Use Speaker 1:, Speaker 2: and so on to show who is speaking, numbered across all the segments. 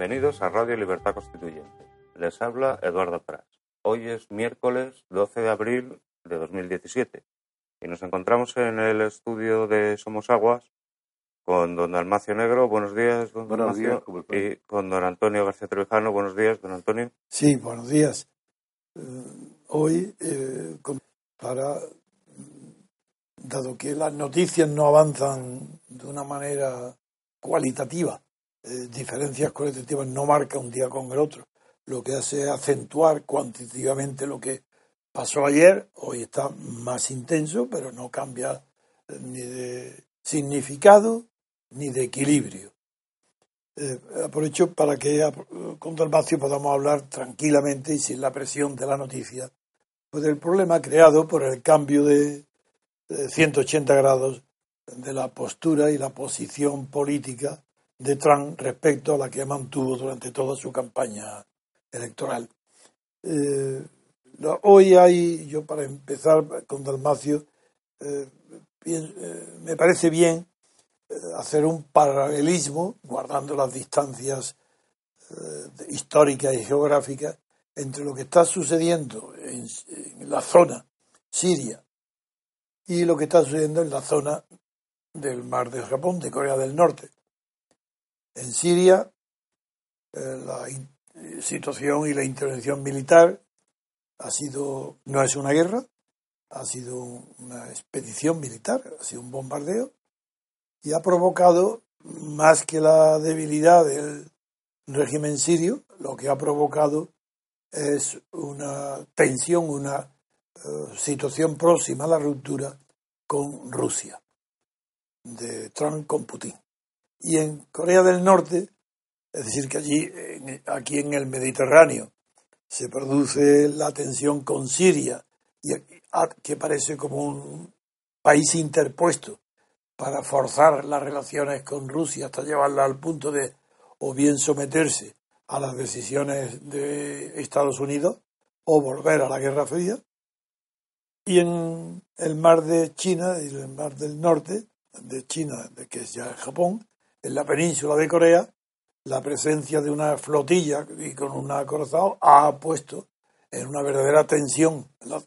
Speaker 1: Bienvenidos a Radio Libertad Constituyente. Les habla Eduardo Prats. Hoy es miércoles 12 de abril de 2017 y nos encontramos en el estudio de Somos Aguas con don Almacio Negro. Buenos días, don
Speaker 2: Buenos
Speaker 1: Almacio.
Speaker 2: días,
Speaker 1: y con don Antonio García Trevijano. Buenos días, don Antonio.
Speaker 2: Sí, buenos días. Eh, hoy, eh, para, dado que las noticias no avanzan de una manera cualitativa, eh, diferencias cualitativas no marcan un día con el otro, lo que hace es acentuar cuantitativamente lo que pasó ayer, hoy está más intenso, pero no cambia eh, ni de significado ni de equilibrio. Eh, aprovecho para que con Dalmacio podamos hablar tranquilamente y sin la presión de la noticia pues del problema creado por el cambio de, de 180 grados de la postura y la posición política de Trump respecto a la que mantuvo durante toda su campaña electoral. Eh, hoy hay, yo para empezar con Dalmacio, eh, eh, me parece bien hacer un paralelismo, guardando las distancias históricas y geográficas, entre lo que está sucediendo en, en la zona siria y lo que está sucediendo en la zona del mar de Japón, de Corea del Norte. En Siria, eh, la situación y la intervención militar ha sido, no es una guerra, ha sido una expedición militar, ha sido un bombardeo, y ha provocado más que la debilidad del régimen sirio, lo que ha provocado es una tensión, una eh, situación próxima a la ruptura con Rusia, de Trump con Putin. Y en Corea del Norte, es decir, que allí, aquí en el Mediterráneo, se produce la tensión con Siria, y que parece como un país interpuesto para forzar las relaciones con Rusia hasta llevarla al punto de o bien someterse a las decisiones de Estados Unidos o volver a la Guerra Fría. Y en el mar de China, y el mar del norte de China, que es ya Japón, en la península de Corea, la presencia de una flotilla y con un acorazado ha puesto en una verdadera tensión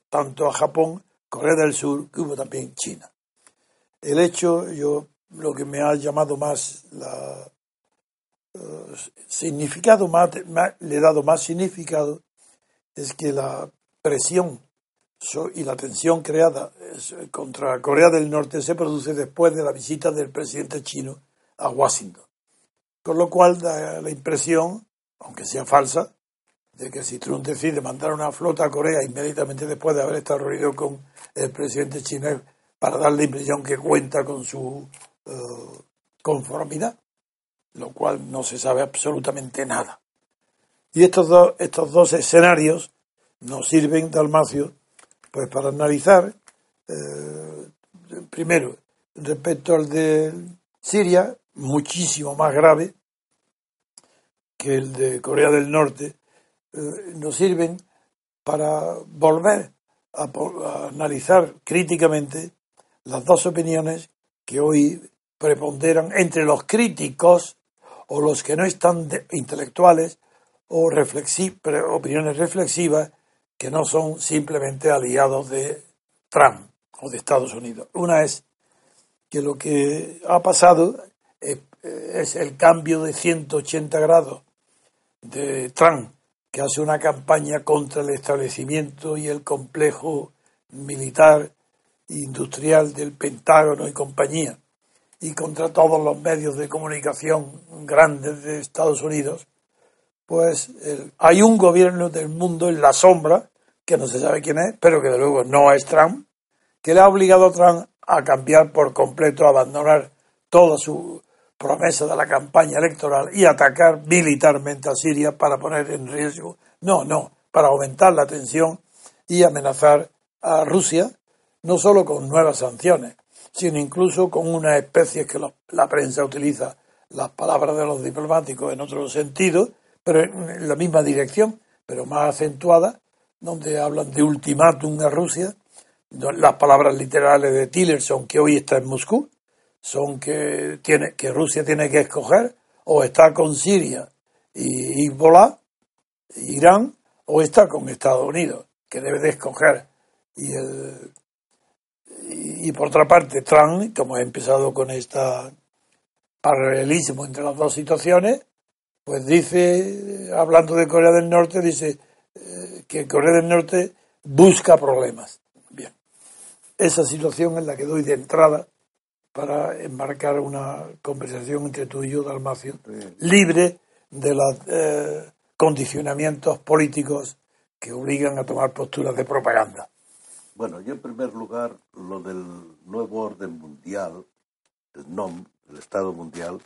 Speaker 2: tanto a Japón, Corea del Sur, como también China. El hecho, yo lo que me ha llamado más la eh, significado, más, le he dado más significado, es que la presión y la tensión creada contra Corea del Norte se produce después de la visita del presidente chino a Washington. Con lo cual da la impresión, aunque sea falsa, de que si Trump decide mandar una flota a Corea inmediatamente después de haber estado reunido con el presidente chino para dar la impresión que cuenta con su eh, conformidad, lo cual no se sabe absolutamente nada. Y estos dos, estos dos escenarios nos sirven, Dalmacio, pues para analizar, eh, primero, respecto al de Siria, muchísimo más grave que el de Corea del Norte, eh, nos sirven para volver a, analizar críticamente las dos opiniones que hoy preponderan entre los críticos o los que no están de- intelectuales o reflexi- opiniones reflexivas que no son simplemente aliados de Trump o de Estados Unidos. Una es que lo que ha pasado es, el cambio de 180 grados de Trump, que hace una campaña contra el establecimiento y el complejo militar e industrial del Pentágono y compañía, y contra todos los medios de comunicación grandes de Estados Unidos, pues el- hay un gobierno del mundo en la sombra, que no se sabe quién es, pero que de luego no es Trump, que le ha obligado a Trump a cambiar por completo, a abandonar toda su promesa de la campaña electoral y atacar militarmente a Siria para poner en riesgo, no, no, para aumentar la tensión y amenazar a Rusia, no solo con nuevas sanciones, sino incluso con una especie que la prensa utiliza las palabras de los diplomáticos en otro sentido, pero en la misma dirección, pero más acentuada, donde hablan de ultimátum a Rusia. Las palabras literales de Tillerson, que hoy está en Moscú, son que, tiene, que Rusia tiene que escoger o está con Siria y Hezbollah, Irán, o está con Estados Unidos, que debe de escoger. Y, el, y, por otra parte, Trump, como ha empezado con este paralelismo entre las dos situaciones, pues dice, hablando de Corea del Norte, dice eh, que Corea del Norte busca problemas. Bien, esa situación es la que doy de entrada para enmarcar una conversación entre tú y yo, Dalmacio, libre de los eh, condicionamientos políticos que obligan a tomar posturas de propaganda.
Speaker 3: Bueno, yo en primer lugar, lo del nuevo orden mundial, el NOM, el Estado Mundial,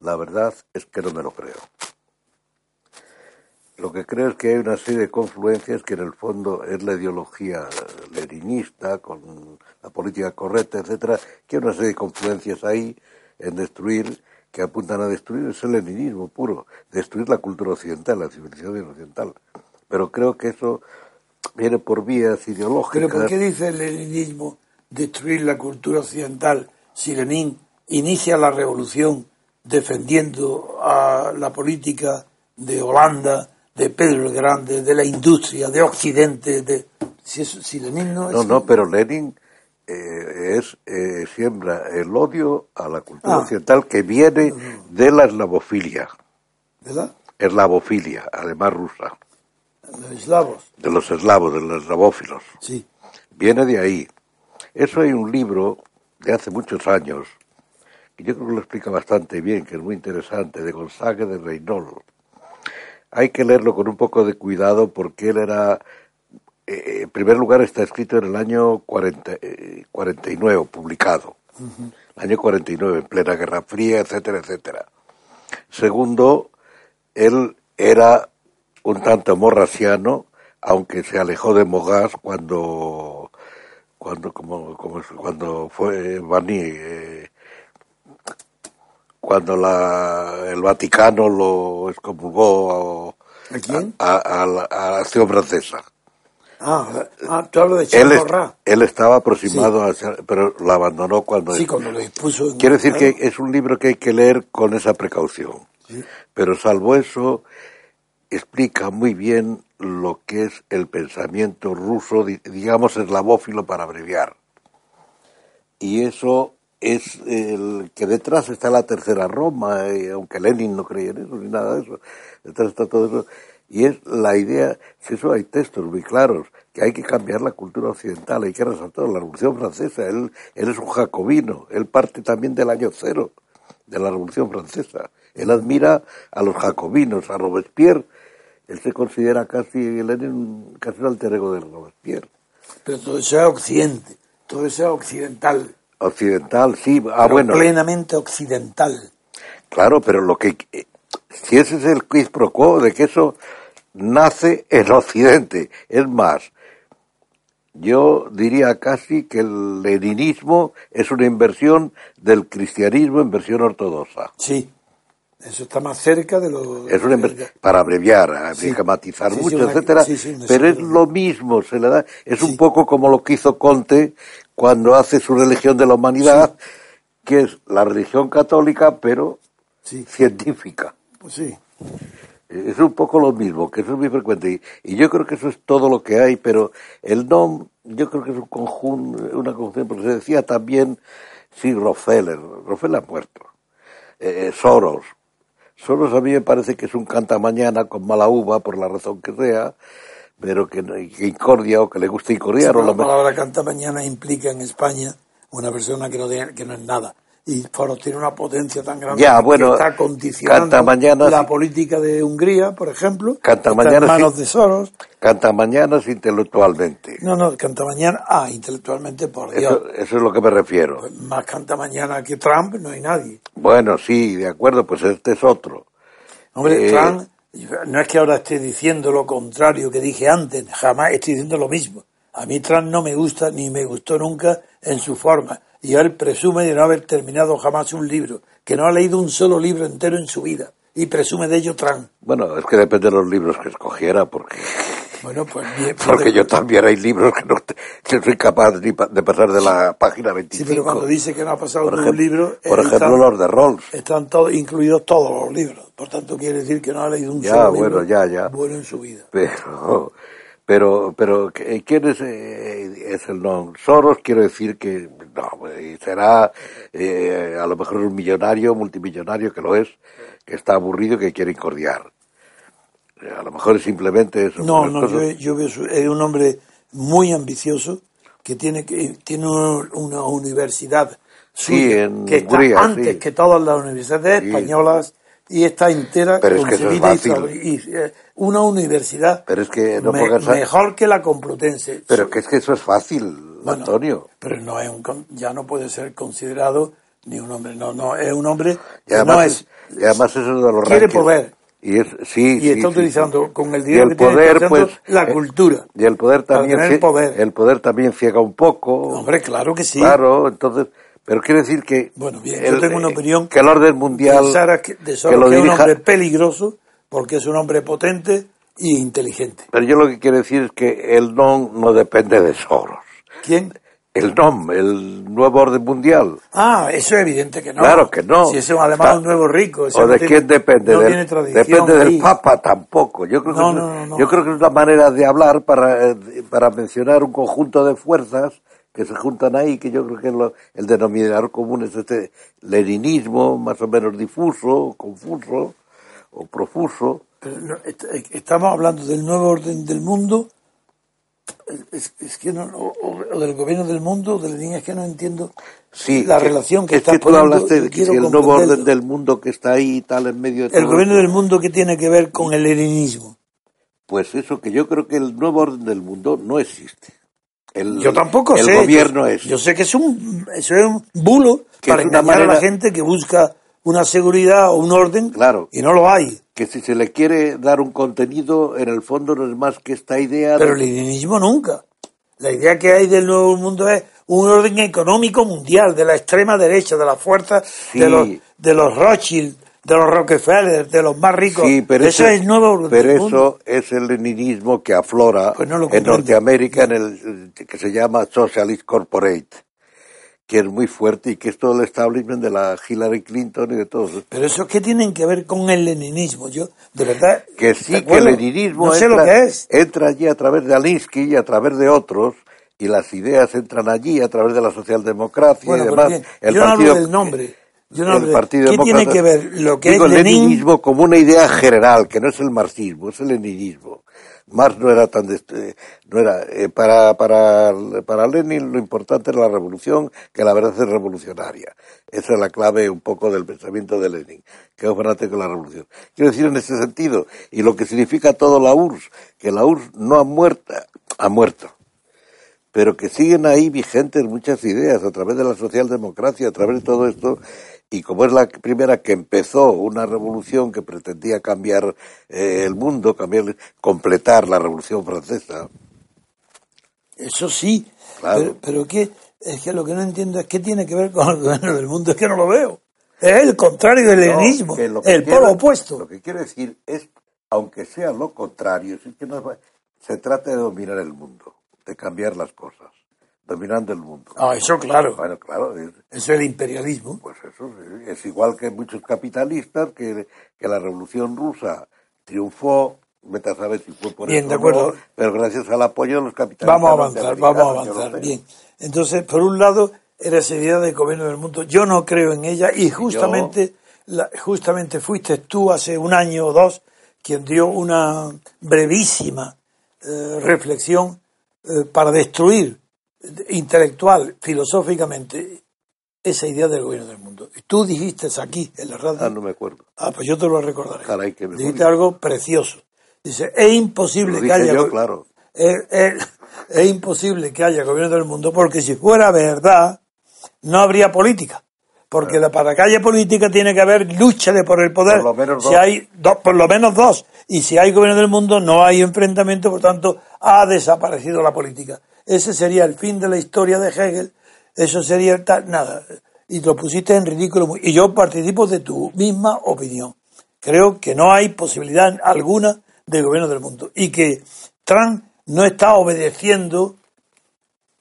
Speaker 3: la verdad es que no me lo creo. Lo que creo es que hay una serie de confluencias que en el fondo es la ideología leninista con la política correcta, etcétera, que hay una serie de confluencias ahí en destruir que apuntan a destruir es el leninismo puro, destruir la cultura occidental, la civilización occidental. Pero creo que eso viene por vías ideológicas.
Speaker 2: ¿Pero por qué dice el leninismo destruir la cultura occidental si Lenin inicia la revolución defendiendo a la política de Holanda, de Pedro el Grande, de la industria, de Occidente, de si, Lenin no
Speaker 3: No, no, pero Lenin eh, es eh, siembra el odio a la cultura ah. occidental que viene de la eslavofilia.
Speaker 2: ¿De la?
Speaker 3: Eslavofilia, además rusa.
Speaker 2: De los eslavos.
Speaker 3: De los eslavos, de los eslavófilos.
Speaker 2: Sí.
Speaker 3: Viene de ahí. Eso hay un libro de hace muchos años que yo creo que lo explica bastante bien, que es muy interesante, de Gonzaga de Reynold. Hay que leerlo con un poco de cuidado porque él era, eh, en primer lugar está escrito en el año 40, 49, eh, publicado, el año 49, en plena Guerra Fría, etcétera, etcétera. Segundo, él era un tanto morrasiano, aunque se alejó de Mogas cuando cuando como, como cuando fue Bani eh, cuando la, el Vaticano lo excomulgó
Speaker 2: a, quién?
Speaker 3: A, la, acción francesa.
Speaker 2: Ah, ah, tú hablas
Speaker 3: de él, él estaba aproximado a pero lo abandonó cuando...
Speaker 2: Sí, cuando lo dispuso...
Speaker 3: Quiere decir que es un libro que hay que leer con esa precaución. Pero salvo eso, explica muy bien lo que es el pensamiento ruso, digamos eslavófilo para abreviar. Y eso es el que detrás está la tercera Roma, y aunque Lenin no creía en eso ni nada de eso, detrás está todo eso. Y es la idea, si eso hay textos muy claros, que hay que cambiar la cultura occidental, hay que resaltar la Revolución Francesa, él, él es un jacobino, él parte también del año cero de la Revolución Francesa, él admira a los jacobinos, a Robespierre, él se considera casi, Lenin casi el alter ego de Robespierre.
Speaker 2: Pero todo eso es occidente, todo eso es occidental.
Speaker 3: Occidental, sí. Ah,
Speaker 2: bueno. Plenamente occidental.
Speaker 3: Claro, pero lo que. Si ese es el quiz pro quo de que eso nace en Occidente. Es más, yo diría casi que el leninismo es una inversión del cristianismo en versión ortodoxa.
Speaker 2: Sí. Eso está más cerca de lo.
Speaker 3: Es una para abreviar, habría matizar mucho, etcétera. pero es lo mismo, se le da. Es un poco como lo que hizo Conte cuando hace su religión de la humanidad, que es la religión católica, pero científica.
Speaker 2: Pues sí.
Speaker 3: Es un poco lo mismo, que eso es muy frecuente. Y, yo creo que eso es todo lo que hay, pero el NOM, yo creo que es un conjunto, una conjunción, porque se decía también, sí, Rockefeller, Rockefeller ha muerto, eh, eh, Soros. Soros a mí me parece que es un canta mañana con mala uva, por la razón que sea, pero que, que incordia o que le gusta incordiar.
Speaker 2: la palabra canta mañana implica en España una persona que no, que no es nada. Y tiene una potencia tan grande
Speaker 3: Ya,
Speaker 2: que está condicionando
Speaker 3: mañana
Speaker 2: la política de Hungría, por ejemplo,
Speaker 3: Canta mañana
Speaker 2: en manos de Soros.
Speaker 3: Canta mañanas intelectualmente.
Speaker 2: No, no, canta mañana, ah, intelectualmente, por Dios,
Speaker 3: Eso, eso es lo que me refiero.
Speaker 2: más canta mañana que Trump, no hay nadie.
Speaker 3: Bueno, sí, de acuerdo, pues este es otro.
Speaker 2: Hombre,
Speaker 3: Eh,
Speaker 2: Trump, no es que ahora esté diciendo lo contrario que dije antes, jamás estoy diciendo lo mismo. A mí Trump no me gusta ni me gustó nunca en su forma. Y él presume de no haber terminado jamás un libro, que no ha leído un solo libro entero en su vida. Y presume de ello Trump.
Speaker 3: Bueno, es que depende de los libros que escogiera, porque,
Speaker 2: Bueno, pues bien.
Speaker 3: porque yo también hay libros que no, que soy capaz ni pa- de pasar de la página
Speaker 2: Sí,
Speaker 3: 25.
Speaker 2: pero cuando dice que no ha pasado
Speaker 3: por
Speaker 2: de un
Speaker 3: ejemplo,
Speaker 2: libro,
Speaker 3: por
Speaker 2: eh,
Speaker 3: ejemplo
Speaker 2: están,
Speaker 3: los de Rolls.
Speaker 2: están todos, incluidos todos los libros. Por tanto, quiere decir que no ha leído un
Speaker 3: Ya,
Speaker 2: solo
Speaker 3: bueno,
Speaker 2: libro
Speaker 3: ya, ya.
Speaker 2: bueno en su vida.
Speaker 3: Pero, pero, pero, ¿quién es, eh, es el no? Soros quiero decir que no, eh, será eh, a lo mejor un millonario, multimillonario que lo es, que está aburrido y que quiere incordiar. Eh, A lo mejor es simplemente eso.
Speaker 2: No, no,
Speaker 3: cosas-
Speaker 2: yo, yo veo es un hombre muy ambicioso que tiene que tiene un- una universidad
Speaker 3: Sí,
Speaker 2: suya,
Speaker 3: en
Speaker 2: que está
Speaker 3: Hungría,
Speaker 2: antes
Speaker 3: sí.
Speaker 2: que todas las universidades
Speaker 3: Sí.
Speaker 2: españolas y está entera
Speaker 3: Pero es que eso es
Speaker 2: y y, eh, una universidad
Speaker 3: Pero es que no
Speaker 2: me- mejor que la Complutense.
Speaker 3: Pero que es que eso es fácil,
Speaker 2: Bueno,
Speaker 3: Antonio.
Speaker 2: Pero no es un, ya no puede ser considerado ni un hombre, no, no, es un hombre
Speaker 3: Y además,
Speaker 2: no
Speaker 3: es,
Speaker 2: es,
Speaker 3: y además eso de los
Speaker 2: quiere
Speaker 3: rankings.
Speaker 2: poder.
Speaker 3: Y, es, sí,
Speaker 2: y
Speaker 3: sí,
Speaker 2: está
Speaker 3: sí,
Speaker 2: utilizando con el
Speaker 3: Y
Speaker 2: dinero
Speaker 3: el
Speaker 2: que tiene,
Speaker 3: poder,
Speaker 2: utilizando
Speaker 3: pues,
Speaker 2: la
Speaker 3: eh,
Speaker 2: cultura.
Speaker 3: Y el poder también, cie-
Speaker 2: poder.
Speaker 3: el poder también ciega un poco.
Speaker 2: Hombre, claro que sí.
Speaker 3: Claro, entonces, pero quiere decir que
Speaker 2: Bueno, bien,
Speaker 3: el-
Speaker 2: yo tengo una
Speaker 3: eh,
Speaker 2: opinión.
Speaker 3: que el orden mundial
Speaker 2: que, de
Speaker 3: que lo
Speaker 2: que es un hombre peligroso porque es un hombre potente y inteligente.
Speaker 3: pero yo lo que quiero decir es que el non no depende de Soros.
Speaker 2: ¿Quién?
Speaker 3: El NOM, el nuevo orden mundial.
Speaker 2: Ah, eso es evidente que no.
Speaker 3: Claro que no.
Speaker 2: Si es además
Speaker 3: Está-
Speaker 2: un nuevo rico.
Speaker 3: ¿O
Speaker 2: no
Speaker 3: de
Speaker 2: tiene-
Speaker 3: quién depende?
Speaker 2: No
Speaker 3: Del-
Speaker 2: tiene tradición
Speaker 3: depende
Speaker 2: ahí.
Speaker 3: del Papa tampoco. Yo creo, que
Speaker 2: No,
Speaker 3: es,
Speaker 2: no, no, no.
Speaker 3: yo creo que es una manera de hablar para, eh, para mencionar un conjunto de fuerzas que se juntan ahí, que yo creo que lo- el denominador común es este leninismo, más o menos difuso, confuso o profuso.
Speaker 2: Pero no, eh, estamos hablando del nuevo orden del mundo. Es, es que no, o, o- del gobierno del mundo, de Lenin, es que no entiendo
Speaker 3: Sí,
Speaker 2: la
Speaker 3: que-
Speaker 2: relación que
Speaker 3: es
Speaker 2: está
Speaker 3: que tú
Speaker 2: poniendo,
Speaker 3: hablaste de que el nuevo orden del mundo que está ahí y tal en medio de
Speaker 2: El
Speaker 3: todo
Speaker 2: gobierno
Speaker 3: esto,
Speaker 2: del mundo que tiene que ver con el leninismo.
Speaker 3: Pues eso, que yo creo que el nuevo orden del mundo no existe. El,
Speaker 2: Yo tampoco
Speaker 3: el
Speaker 2: sé.
Speaker 3: gobierno
Speaker 2: yo,
Speaker 3: es.
Speaker 2: Yo sé que es un, es un bulo
Speaker 3: Que
Speaker 2: para engañar a la gente que busca una seguridad o un orden
Speaker 3: Claro.
Speaker 2: y no lo hay.
Speaker 3: que si se le quiere dar un contenido, en el fondo no es más que esta idea
Speaker 2: Pero el
Speaker 3: de...
Speaker 2: leninismo nunca. La idea que hay del nuevo mundo es un orden económico mundial de la extrema derecha, de las fuerzas
Speaker 3: Sí.
Speaker 2: de los de los Rothschild, de los Rockefeller, de los más ricos.
Speaker 3: Sí, pero
Speaker 2: eso es nuevo
Speaker 3: pero eso es el leninismo que aflora
Speaker 2: Pues no
Speaker 3: en. Norteamérica, en el que se llama Socialist Corporate, que es muy fuerte y que es todo el establishment de la Hillary Clinton y de todos.
Speaker 2: Pero eso qué tienen que ver con el leninismo, yo de verdad
Speaker 3: Que
Speaker 2: ¿de
Speaker 3: sí, que el leninismo
Speaker 2: no sé
Speaker 3: entra,
Speaker 2: lo que es.
Speaker 3: entra allí a través de Alinsky y a través de otros, y las ideas entran allí a través de la socialdemocracia
Speaker 2: Bueno,
Speaker 3: y demás.
Speaker 2: bien,
Speaker 3: el
Speaker 2: yo no
Speaker 3: partido,
Speaker 2: hablo del nombre. Yo no
Speaker 3: el Partido
Speaker 2: ¿Qué tiene
Speaker 3: Demócrata-
Speaker 2: que ver lo que
Speaker 3: Digo,
Speaker 2: es
Speaker 3: el
Speaker 2: Lenin?
Speaker 3: leninismo como una idea general, que no es el marxismo, es el leninismo. Marx no era tan... dest- eh, no era, eh, para, para, para Lenin lo importante era la revolución, que la verdad es revolucionaria. Esa es la clave un poco del pensamiento de Lenin, que es fanático de la revolución. Quiero decir en ese sentido, y lo que significa todo la URSS, que la URSS no ha muerto, ha muerto, pero que siguen ahí vigentes muchas ideas a través de la socialdemocracia, a través de todo esto, y como es la primera que empezó una revolución que pretendía cambiar eh, el mundo, cambiar, completar la revolución francesa,
Speaker 2: Eso sí,
Speaker 3: Claro.
Speaker 2: pero, pero qué, es que lo que no entiendo es qué tiene que ver con el gobierno del mundo, es que no lo veo. Es el contrario del
Speaker 3: No, que
Speaker 2: el
Speaker 3: quiero-
Speaker 2: polo opuesto.
Speaker 3: Lo que quiero decir es, aunque sea lo contrario, es que no se trata de dominar el mundo, de cambiar las cosas, dominando el mundo.
Speaker 2: Ah, eso claro,
Speaker 3: Bueno, claro, es,
Speaker 2: eso es el imperialismo.
Speaker 3: Pues eso, es igual que muchos capitalistas que, que la revolución rusa triunfó, vete a saber si fue por
Speaker 2: Bien,
Speaker 3: eso
Speaker 2: de acuerdo.
Speaker 3: no, pero gracias al apoyo de los capitalistas.
Speaker 2: Vamos a avanzar, vamos a avanzar. Bien. Entonces, por un lado, era esa idea del gobierno del mundo. Yo no creo en ella y justamente, la- justamente fuiste tú hace un año o dos quien dio una brevísima eh, reflexión eh, para destruir intelectual, filosóficamente esa idea del gobierno del mundo. Y tú dijiste aquí, en la radio.
Speaker 3: Ah, no me acuerdo.
Speaker 2: Ah, pues yo te lo recordaré.
Speaker 3: Caray, memoria.
Speaker 2: dijiste algo precioso. Dice, es imposible que haya.
Speaker 3: yo, claro.
Speaker 2: es, es- es imposible que haya gobierno del mundo porque si fuera verdad, no habría política. Porque la, para que haya política tiene que haber lucha de por el poder.
Speaker 3: Por lo menos
Speaker 2: si
Speaker 3: dos.
Speaker 2: hay dos, por lo menos dos. Y si hay gobierno del mundo, no hay enfrentamiento, por tanto, ha desaparecido la política. Ese sería el fin de la historia de Hegel. Eso sería el tal, nada. Y lo pusiste en ridículo. Y yo participo de tu misma opinión. Creo que no hay posibilidad alguna de gobierno del mundo. Y que Trump no está obedeciendo.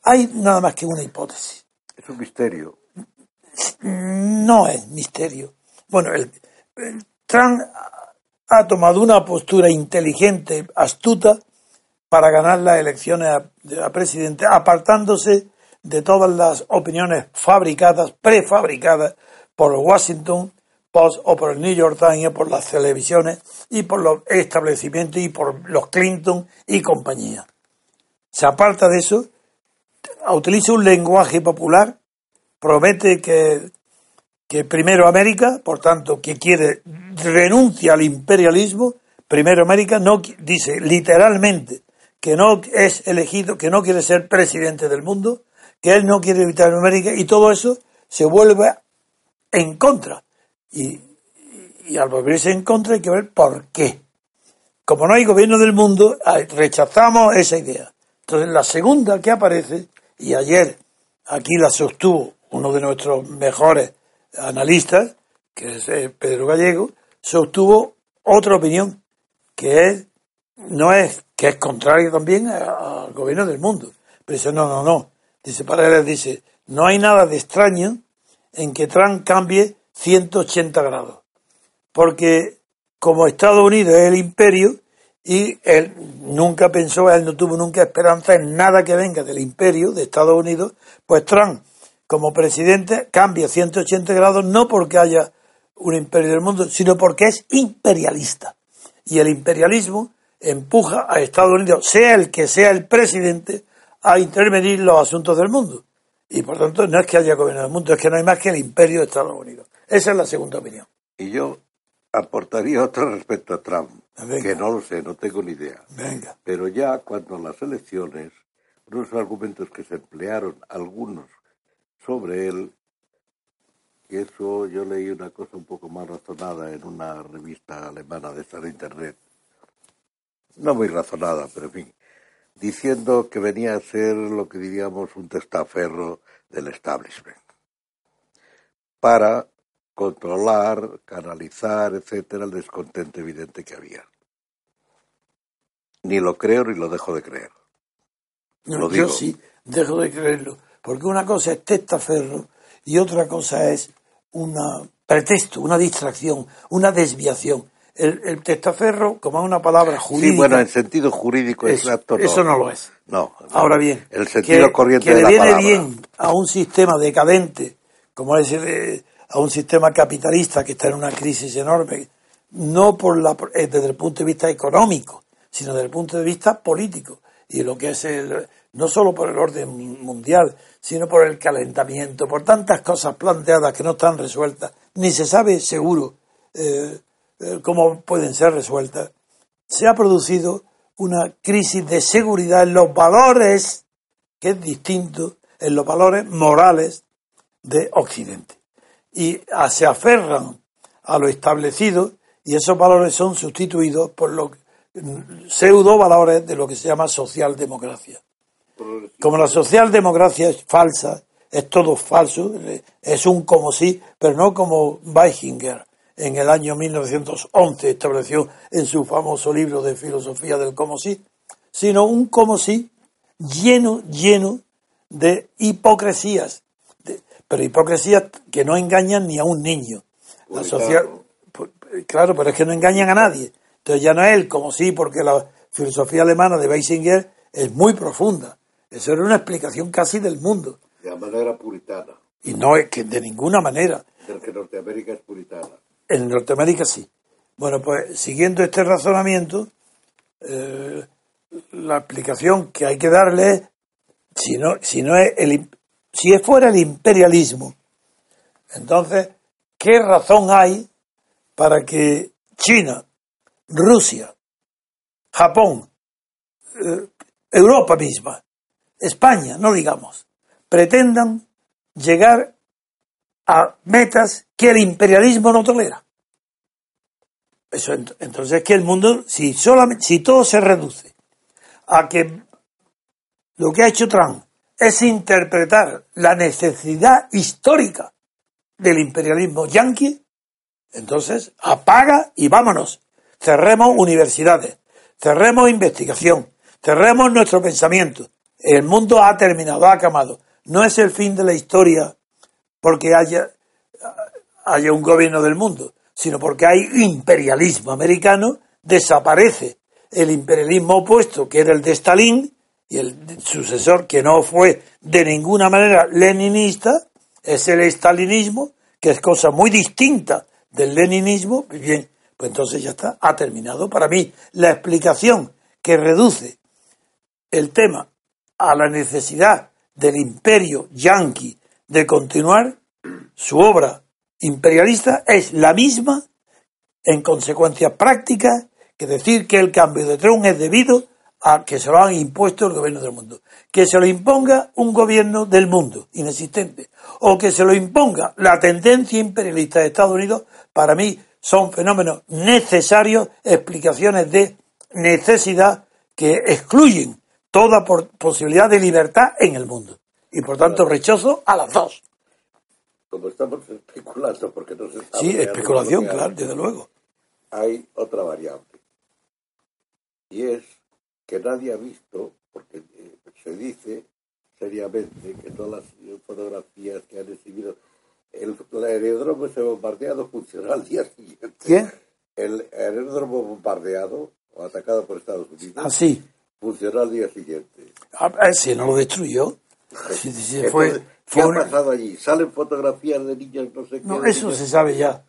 Speaker 2: Hay nada más que una hipótesis.
Speaker 3: Es un misterio.
Speaker 2: No es misterio. Bueno, el, el Trump ha tomado una postura inteligente, astuta, para ganar las elecciones a, a presidente, apartándose de todas las opiniones fabricadas, prefabricadas por el Washington Post o por el New York Times, por las televisiones y por los establecimientos y por los Clinton y compañía. Se aparta de eso, utiliza un lenguaje popular, promete que que primero América, por tanto, que quiere renuncia al imperialismo, primero América no dice literalmente que no es elegido, que no quiere ser presidente del mundo, que él no quiere evitar América y todo eso se vuelve en contra. Y, y al volverse en contra hay que ver por qué. Como no hay gobierno del mundo, rechazamos esa idea. Entonces la segunda que aparece, y ayer aquí la sostuvo uno de nuestros mejores analistas, que es eh, Pedro Gallego, sostuvo otra opinión, que es, no es, que es contraria también al gobierno del mundo. Pero dice, no, no, no. Dice, para él, dice, no hay nada de extraño en que Trump cambie 180 grados. Porque como Estados Unidos es el imperio, y él nunca pensó, él no tuvo nunca esperanza en nada que venga del imperio de Estados Unidos, pues Trump, como presidente, cambia 180 grados no porque haya un imperio del mundo, sino porque es imperialista. Y el imperialismo empuja a Estados Unidos, sea el que sea el presidente, a intervenir en los asuntos del mundo. Y por tanto, no es que haya gobierno del mundo, es que no hay más que el imperio de Estados Unidos. Esa es la segunda opinión.
Speaker 3: Y yo aportaría otra respecto a Trump,
Speaker 2: Venga.
Speaker 3: que no lo sé, no tengo ni idea.
Speaker 2: Venga.
Speaker 3: Pero ya cuando las elecciones, unos argumentos que se emplearon algunos sobre él, y eso yo leí una cosa un poco más razonada en una revista alemana de esta de internet, no muy razonada, pero en fin, diciendo que venía a ser lo que diríamos un testaferro del establishment para controlar, canalizar, etcétera, el descontento evidente que había. Ni lo creo ni lo dejo de creer.
Speaker 2: No,
Speaker 3: Lo
Speaker 2: yo
Speaker 3: digo.
Speaker 2: sí, dejo de creerlo. Porque una cosa es testaferro y otra cosa es un pretexto, una distracción, una desviación. El, el testaferro, como es una palabra jurídica,
Speaker 3: Sí, bueno, en sentido jurídico
Speaker 2: eso,
Speaker 3: exacto no.
Speaker 2: eso no lo es.
Speaker 3: No.
Speaker 2: Ahora bien,
Speaker 3: El sentido
Speaker 2: que,
Speaker 3: corriente
Speaker 2: que
Speaker 3: de
Speaker 2: le
Speaker 3: la
Speaker 2: viene
Speaker 3: palabra.
Speaker 2: bien a un sistema decadente, como es eh, a un sistema capitalista que está en una crisis enorme, no por la, eh, desde el punto de vista económico, sino desde el punto de vista político. Y lo que es el, no solo por el orden mundial, sino por el calentamiento, por tantas cosas planteadas que no están resueltas, ni se sabe seguro eh, cómo pueden ser resueltas, se ha producido una crisis de seguridad en los valores, que es distinto, en los valores morales de Occidente. Y a- se aferran a lo establecido y esos valores son sustituidos por los mm, pseudo valores de lo que se llama socialdemocracia. Como la socialdemocracia es falsa, es todo falso, eh, es un como sí, pero no como Weichinger en el año 1911 estableció en su famoso libro de filosofía del como sí, sino un como sí lleno, lleno de hipocresías, de- pero hipocresías que no engañan ni a un niño. La social, claro, pero es que no engañan a nadie. Entonces ya no es el como sí, porque la filosofía alemana de Weisinger es muy profunda. Eso era una explicación casi del mundo.
Speaker 3: De manera puritana,
Speaker 2: Y no es que de ninguna manera.
Speaker 3: del que Norteamérica es puritana.
Speaker 2: En Norteamérica sí. Bueno, pues siguiendo este razonamiento, eh, la explicación que hay que darle si no, si no es el, si fuera el imperialismo Entonces, ¿qué razón hay para que China, Rusia, Japón, eh, Europa misma, España, no digamos, pretendan llegar a metas que el imperialismo no tolera? Eso, entonces es que el mundo, si, solamente, si todo se reduce a que lo que ha hecho Trump es interpretar la necesidad histórica del imperialismo yanqui, entonces apaga y vámonos. Cerremos universidades, cerremos investigación, cerremos nuestro pensamiento. El mundo ha terminado, ha acabado. No es el fin de la historia porque haya, haya un gobierno del mundo, sino porque hay imperialismo americano, desaparece el imperialismo opuesto, que era el de Stalin, y el sucesor, que no fue de ninguna manera leninista, es el stalinismo, que es cosa muy distinta del leninismo. Bien, pues entonces ya está, ha terminado. Para mí, la explicación que reduce el tema a la necesidad del imperio yanqui de continuar su obra imperialista es la misma en consecuencias prácticas que decir que el cambio de Trump es debido a que se lo han impuesto el gobierno del mundo. Que se lo imponga un gobierno del mundo inexistente o que se lo imponga la tendencia imperialista de Estados Unidos, para mí son fenómenos necesarios, explicaciones de necesidad que excluyen toda posibilidad de libertad en el mundo. Y por tanto rechazo a las dos.
Speaker 3: Como estamos especulando, porque no se
Speaker 2: Sí, especulación, claro, desde luego.
Speaker 3: Hay otra variante y es que nadie ha visto, porque eh, se dice seriamente que todas las fotografías que han exhibido, el, aeródromo ese bombardeado funcionó al día siguiente.
Speaker 2: ¿Quién?
Speaker 3: El aeródromo bombardeado o atacado por Estados Unidos.
Speaker 2: Ah, sí.
Speaker 3: Funcionó al día siguiente.
Speaker 2: Ah, ese no lo destruyó.
Speaker 3: Fue, ¿Qué ha pasado allí? ¿Salen fotografías de niños no sé qué?
Speaker 2: No, eso se sabe ya.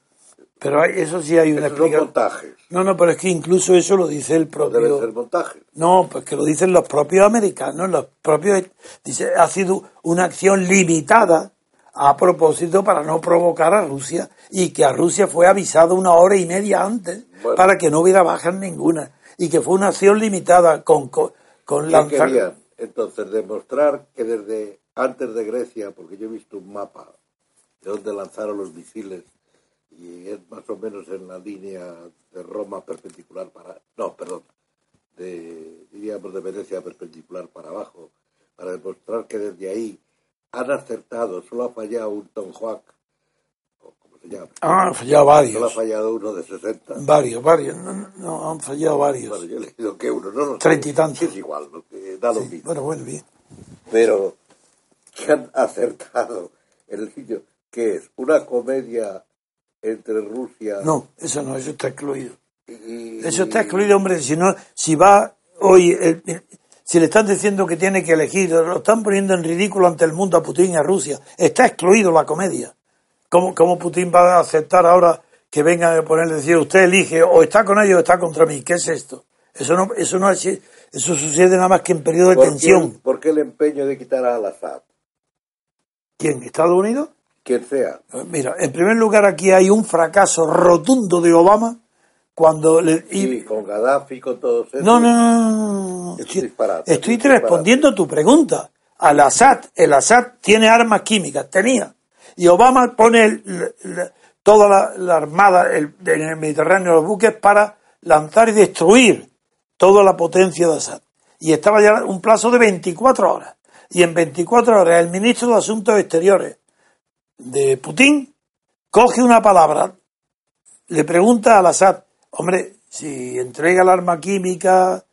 Speaker 2: Pero eso sí hay una
Speaker 3: explicación.
Speaker 2: No, no, pero es que incluso eso lo dice el propio.
Speaker 3: Debe ser montaje.
Speaker 2: No, pues que lo dicen los propios americanos, los propios. Dice, ha sido una acción limitada a propósito para no provocar a Rusia y que a Rusia fue avisado una hora y media antes para que no hubiera bajas ninguna y que fue una acción limitada con, con, con
Speaker 3: lanzar... entonces demostrar que desde antes de Grecia, porque yo he visto un mapa de donde lanzaron los misiles y es más o menos en la línea de Roma perpendicular para, no, perdón, de, diríamos de Venecia perpendicular para abajo, para demostrar que desde ahí han acertado, solo ha fallado un Tom Hawk, ¿cómo se llama?
Speaker 2: Ah, han fallado varios.
Speaker 3: Solo ha fallado uno de 60.
Speaker 2: Varios, varios, no, no, han fallado varios.
Speaker 3: Bueno, yo he leído que uno, no, no.
Speaker 2: Treinta y tantos.
Speaker 3: Es igual, da lo mismo.
Speaker 2: Bueno, bueno, bien.
Speaker 3: Pero que han acertado el sitio, que es una comedia entre Rusia.
Speaker 2: No, eso no, eso está excluido. Eso está excluido, hombre, si no, si va hoy, si le están diciendo que tiene que elegir, lo están poniendo en ridículo ante el mundo a Putin y a Rusia, está excluido la comedia. ¿Cómo, cómo Putin va a aceptar ahora que vengan a ponerle decir, usted elige o está con ellos o está contra mí? ¿Qué es esto? Eso no, eso no es, eso sucede nada más que en periodo de tensión.
Speaker 3: ¿Por qué el empeño de quitar a Al-Assad?
Speaker 2: ¿Quién? ¿Estados Unidos?
Speaker 3: quien sea.
Speaker 2: Mira, en primer lugar aquí hay un fracaso rotundo de Obama cuando le...
Speaker 3: Sí, con Gaddafi, con todos esos.
Speaker 2: No, no, no, Estoy, estoy respondiendo a tu pregunta. Al Assad, el Assad tiene armas químicas, tenía. Y Obama pone toda la, armada en el Mediterráneo, los buques, para lanzar y destruir toda la potencia de Assad. Y estaba ya un plazo de 24 horas. Y en 24 horas el ministro de Asuntos Exteriores de Putin, coge una palabra, le pregunta al Assad, hombre, si entrega el arma química,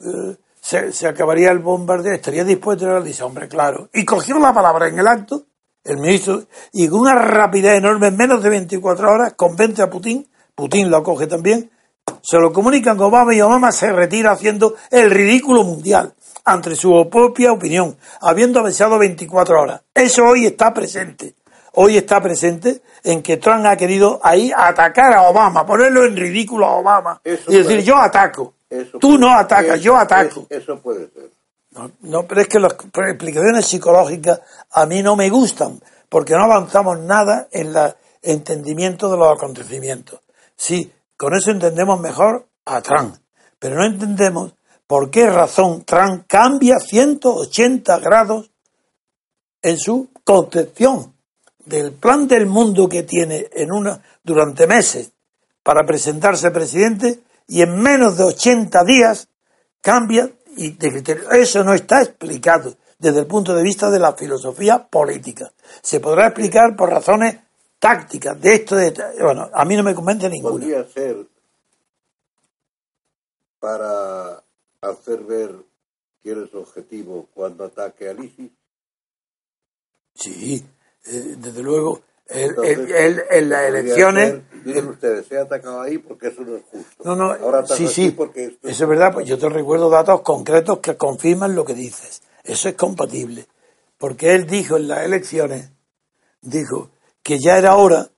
Speaker 2: eh, se, acabaría el bombardeo, estaría dispuesto a dice, hombre, claro. Y cogió la palabra en el acto, el ministro, y con una rapidez enorme, en menos de 24 horas, convence a Putin, Putin lo coge también, se lo comunican con Obama y Obama se retira haciendo el ridículo mundial ante su propia opinión, habiendo avanzado 24 horas. Eso hoy está presente hoy está presente en que Trump ha querido ahí atacar a Obama, ponerlo en ridículo a Obama y decir yo ataco. Tú no atacas, yo ataco.
Speaker 3: Eso, puede ser.
Speaker 2: No, pero es que las explicaciones psicológicas a mí no me gustan, porque no avanzamos nada en el entendimiento de los acontecimientos. Sí, con eso entendemos mejor a Trump, pero no entendemos por qué razón Trump cambia 180 grados en su concepción del plan del mundo que tiene en una durante meses para presentarse presidente y en menos de 80 días cambia y de criterio. Eso no está explicado desde el punto de vista de la filosofía política. Se podrá explicar por razones tácticas de esto. De, bueno, a mí no me convence ninguna.
Speaker 3: Podría ser para hacer ver quién es objetivo cuando ataque a ISIS.
Speaker 2: Sí, eh, desde luego. Él, en las elecciones.
Speaker 3: Ser, ustedes, se ha atacado ahí porque eso no es justo.
Speaker 2: No, no, Ahora sí, sí. Porque Eso es verdad, pues yo te recuerdo datos concretos que confirman lo que dices. Eso es compatible. Porque él dijo en las elecciones, dijo que ya era hora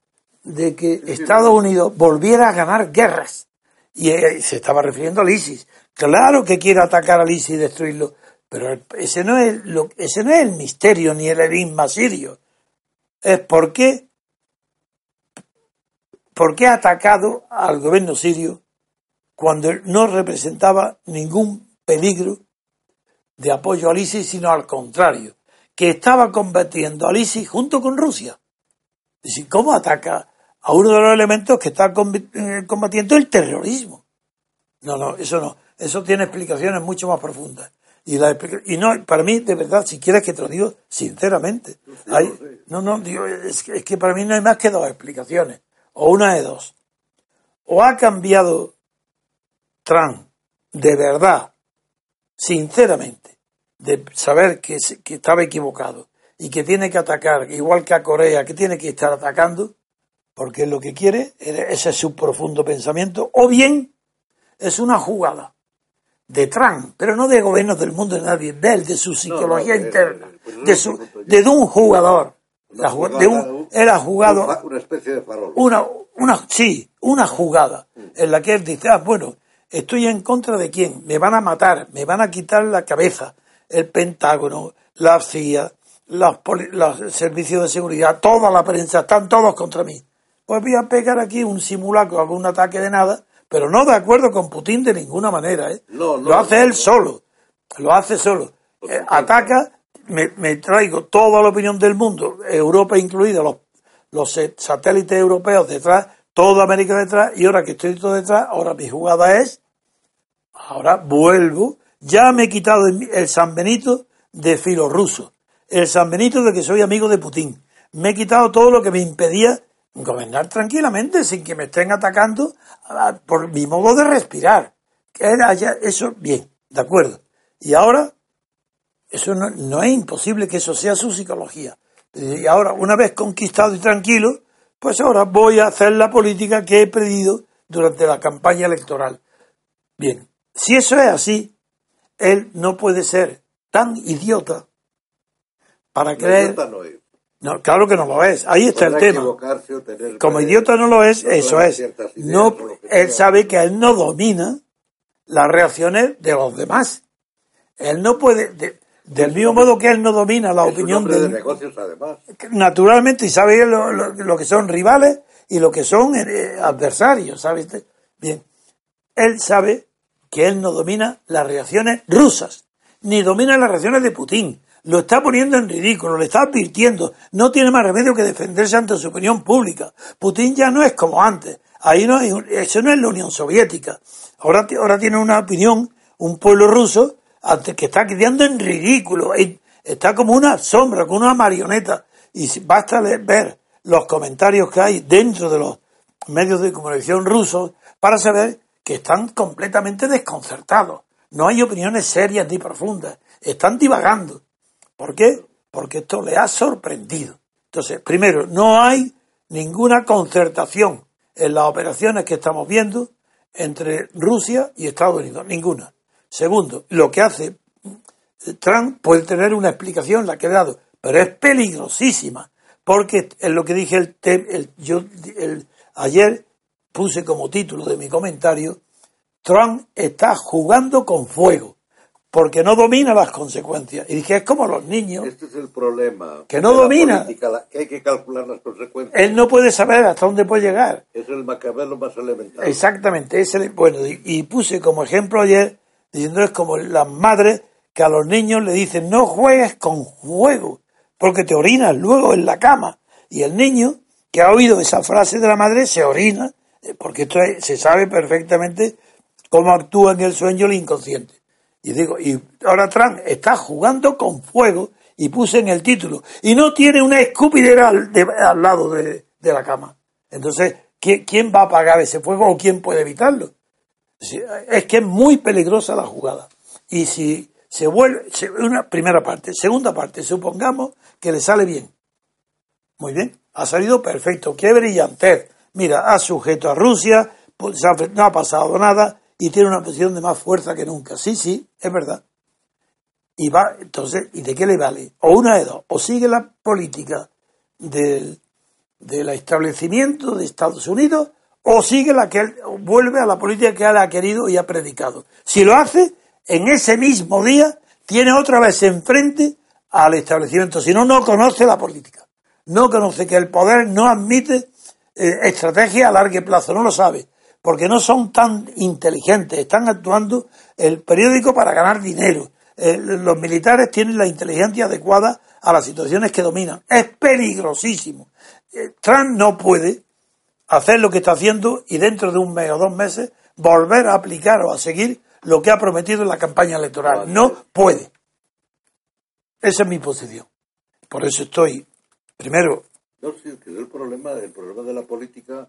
Speaker 2: de que Estados Unidos volviera a ganar guerras. Y se estaba refiriendo al ISIS. Claro que quiere atacar al ISIS y destruirlo, pero ese no es, lo, ese no es el misterio ni el enigma sirio. Es por qué, ha atacado al gobierno sirio cuando no representaba ningún peligro de apoyo al ISIS, sino al contrario, que estaba combatiendo al ISIS junto con Rusia. Es ¿cómo ataca a uno de los elementos que está eh, combatiendo el terrorismo? No, no, eso no. Eso tiene explicaciones mucho más profundas. Y, la, y no, para mí, de verdad, si quieres que te lo digo sinceramente, hay, no, no, digo, es, que, es que para mí no hay más que dos explicaciones, o una de dos. O ha cambiado Trump de verdad sinceramente, de saber que, que estaba equivocado y que tiene que atacar, igual que a Corea, que tiene que estar atacando, porque es lo que quiere, ese es su profundo pensamiento, o bien es una jugada de Trump, pero no de gobiernos del mundo de nadie, de él, de su psicología interna, de, su, de un jugador. de un, ha jugado
Speaker 3: una especie de farol.
Speaker 2: Una, una, sí, una jugada en la que él dice, ah, bueno, Estoy en contra de quién? Me van a matar, me van a quitar la cabeza. El Pentágono, la CIA, los, servicios de seguridad, toda la prensa, están todos contra mí. Pues voy a pegar aquí un simulacro, algún ataque de nada, pero no de acuerdo con Putin de ninguna manera. ¿eh? lo hace él solo. Lo hace solo. Eh, ataca, me, traigo toda la opinión del mundo, Europa incluida, los, los satélites europeos detrás, toda América detrás y ahora que estoy todo detrás, ahora mi jugada es, ahora vuelvo, ya me he quitado el San Benito de filo ruso, el San Benito de que soy amigo de Putin, me he quitado todo lo que me impedía gobernar tranquilamente sin que me estén atacando ah, por mi modo de respirar. Que era ya eso, bien, de acuerdo. Y ahora, eso no, no es imposible que eso sea su psicología. Y ahora, una vez conquistado y tranquilo, pues ahora voy a hacer la política que he pedido durante la campaña electoral. Bien, si eso es así, él no puede ser tan idiota para creer. No, claro que no lo es. Ahí está el tema. Como idiota no lo es, eso es. No, él sabe que él no domina las reacciones de los demás. Él no puede. Del mismo modo que él no domina la opinión
Speaker 3: de negocios, además.
Speaker 2: Naturalmente, y sabe lo, que son rivales y lo que son eh, adversarios, ¿sabe Bien, él sabe que él no domina las reacciones rusas, ni domina las reacciones de Putin. Lo está poniendo en ridículo, le está advirtiendo. No tiene más remedio que defenderse ante su opinión pública. Putin ya no es como antes. Ahí no eso no es la Unión Soviética. Ahora, ahora tiene una opinión, un pueblo ruso que está quedando en ridículo, está como una sombra, como una marioneta, y basta ver los comentarios que hay dentro de los medios de comunicación rusos para saber que están completamente desconcertados. No hay opiniones serias ni profundas, están divagando. ¿Por qué? Porque esto le ha sorprendido. Entonces, primero, no hay ninguna concertación en las operaciones que estamos viendo entre Rusia y Estados Unidos, ninguna. Segundo, lo que hace Trump puede tener una explicación, la que he dado, pero es peligrosísima, porque es lo que dije el, yo ayer puse como título de mi comentario, Trump está jugando con fuego. Porque no domina las consecuencias. Y dije, es como los niños.
Speaker 3: Este es el problema.
Speaker 2: Que no domina.
Speaker 3: Política, que hay que calcular las consecuencias.
Speaker 2: Él no puede saber hasta dónde puede llegar.
Speaker 3: Es el macabelo más elemental.
Speaker 2: Exactamente. Es el, bueno, y, y, puse como ejemplo ayer, diciendo es como las madres que a los niños le dicen, no juegues con juego, porque te orinas luego en la cama. Y el niño que ha oído esa frase de la madre se orina, eh, porque esto es, se sabe perfectamente cómo actúa en el sueño el inconsciente. Y digo, y ahora Trump está jugando con fuego y puse en el título, y no tiene una escupidera al, al lado de, de, la cama. Entonces, ¿quién, ¿quién, va a apagar ese fuego o quién puede evitarlo? Es que es muy peligrosa la jugada. Y si se vuelve, una primera parte, segunda parte, supongamos que le sale bien. Muy bien, ha salido perfecto, qué brillantez. Mira, ha sujeto a Rusia, pues, no ha pasado nada, y tiene una posición de más fuerza que nunca. Sí, sí, es verdad. Y va, entonces, ¿y de qué le vale? O una de dos, o sigue la política del, del establecimiento de Estados Unidos, o sigue la que él, vuelve a la política que él ha querido y ha predicado. Si lo hace, en ese mismo día, tiene otra vez enfrente al establecimiento. Si no, no conoce la política. No conoce que el poder no admite eh, estrategia a largo plazo, no lo sabe porque no son tan inteligentes, están actuando el periódico para ganar dinero. Eh, los militares tienen la inteligencia adecuada a las situaciones que dominan. Es peligrosísimo. Eh, Trump no puede hacer lo que está haciendo y dentro de un mes o dos meses volver a aplicar o a seguir lo que ha prometido en la campaña electoral. No puede. Esa es mi posición. Por eso estoy, primero.
Speaker 3: No, sí, el problema, el problema de la política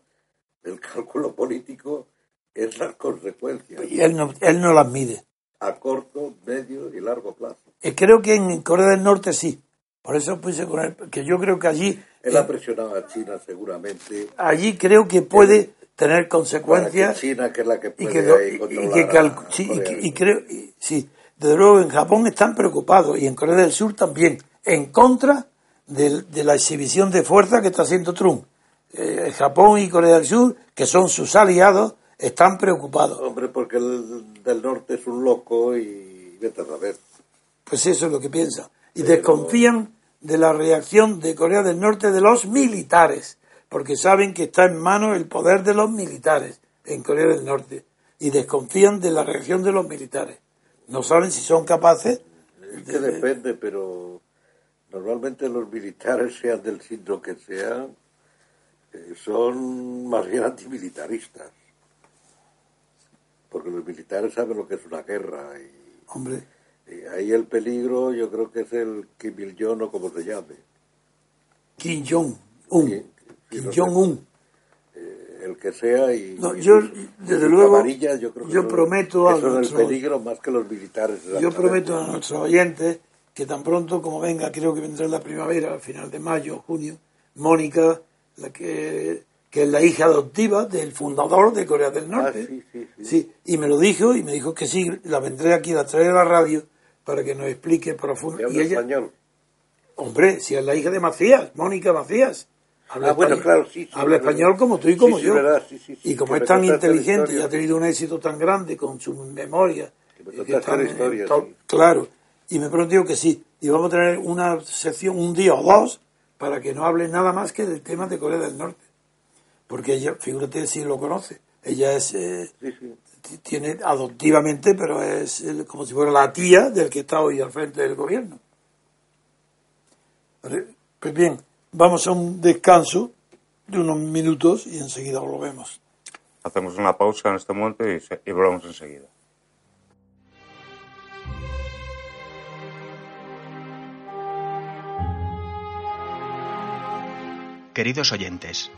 Speaker 3: el cálculo político es las consecuencias.
Speaker 2: Y él no, él no las mide.
Speaker 3: A corto, medio y largo plazo.
Speaker 2: Y creo que en Corea del Norte sí. Por eso puse con él, que yo creo que allí...
Speaker 3: Él ha presionado a China seguramente.
Speaker 2: Allí creo que puede tener consecuencias.
Speaker 3: China, que es la que puede
Speaker 2: y que, sí, y, creo, sí, desde luego en Japón están preocupados y en Corea del Sur también, en contra de, de la exhibición de fuerza que está haciendo Trump eh, Japón y Corea del Sur, que son sus aliados, están preocupados.
Speaker 3: Hombre, porque el del norte es un loco y vete a ver.
Speaker 2: Pues eso es lo que piensan. Y desconfían de la reacción de Corea del Norte de los militares, porque saben que está en manos el poder de los militares en Corea del Norte. Y desconfían de la reacción de los militares. No saben si son capaces.
Speaker 3: Es que depende, pero normalmente los militares, sean del sitio que sean, eh, son más bien antimilitaristas. Porque los militares saben lo que es una guerra. Y,
Speaker 2: Hombre.
Speaker 3: ahí el peligro yo creo que es el Kim Il-jong o como se llame.
Speaker 2: Kim Jong-un. Kim Jong-un.
Speaker 3: Eh, el que sea y,
Speaker 2: yo desde luego yo, prometo
Speaker 3: a son el peligro más que los militares
Speaker 2: yo prometo a nuestros oyentes que tan pronto como venga creo que vendrá la primavera al final de mayo junio Mónica la que, que es la hija adoptiva del fundador de Corea del Norte.
Speaker 3: Ah, sí, sí, sí.
Speaker 2: y me lo dijo y me dijo que sí, la vendré aquí, la traeré a la radio para que nos explique profundamente.
Speaker 3: ¿Y ella, español?
Speaker 2: Hombre, si es la hija de Macías, Mónica Macías.
Speaker 3: Habla ah, bueno, claro, sí,
Speaker 2: Habla español como tú y como yo. y como es tan inteligente y ha tenido un éxito tan grande con su memoria. claro. Y me prometió que sí. Y vamos a tener una sección un día o dos para que no hable nada más que del tema de Corea del Norte. Porque ella, figúrate si lo conoce, ella es, eh, tiene adoptivamente, pero es como si fuera la tía del que está hoy al frente del gobierno. Pues bien, vamos a un descanso de unos minutos y enseguida volvemos.
Speaker 1: Hacemos una pausa en este momento y, y volvemos enseguida.
Speaker 4: Queridos oyentes,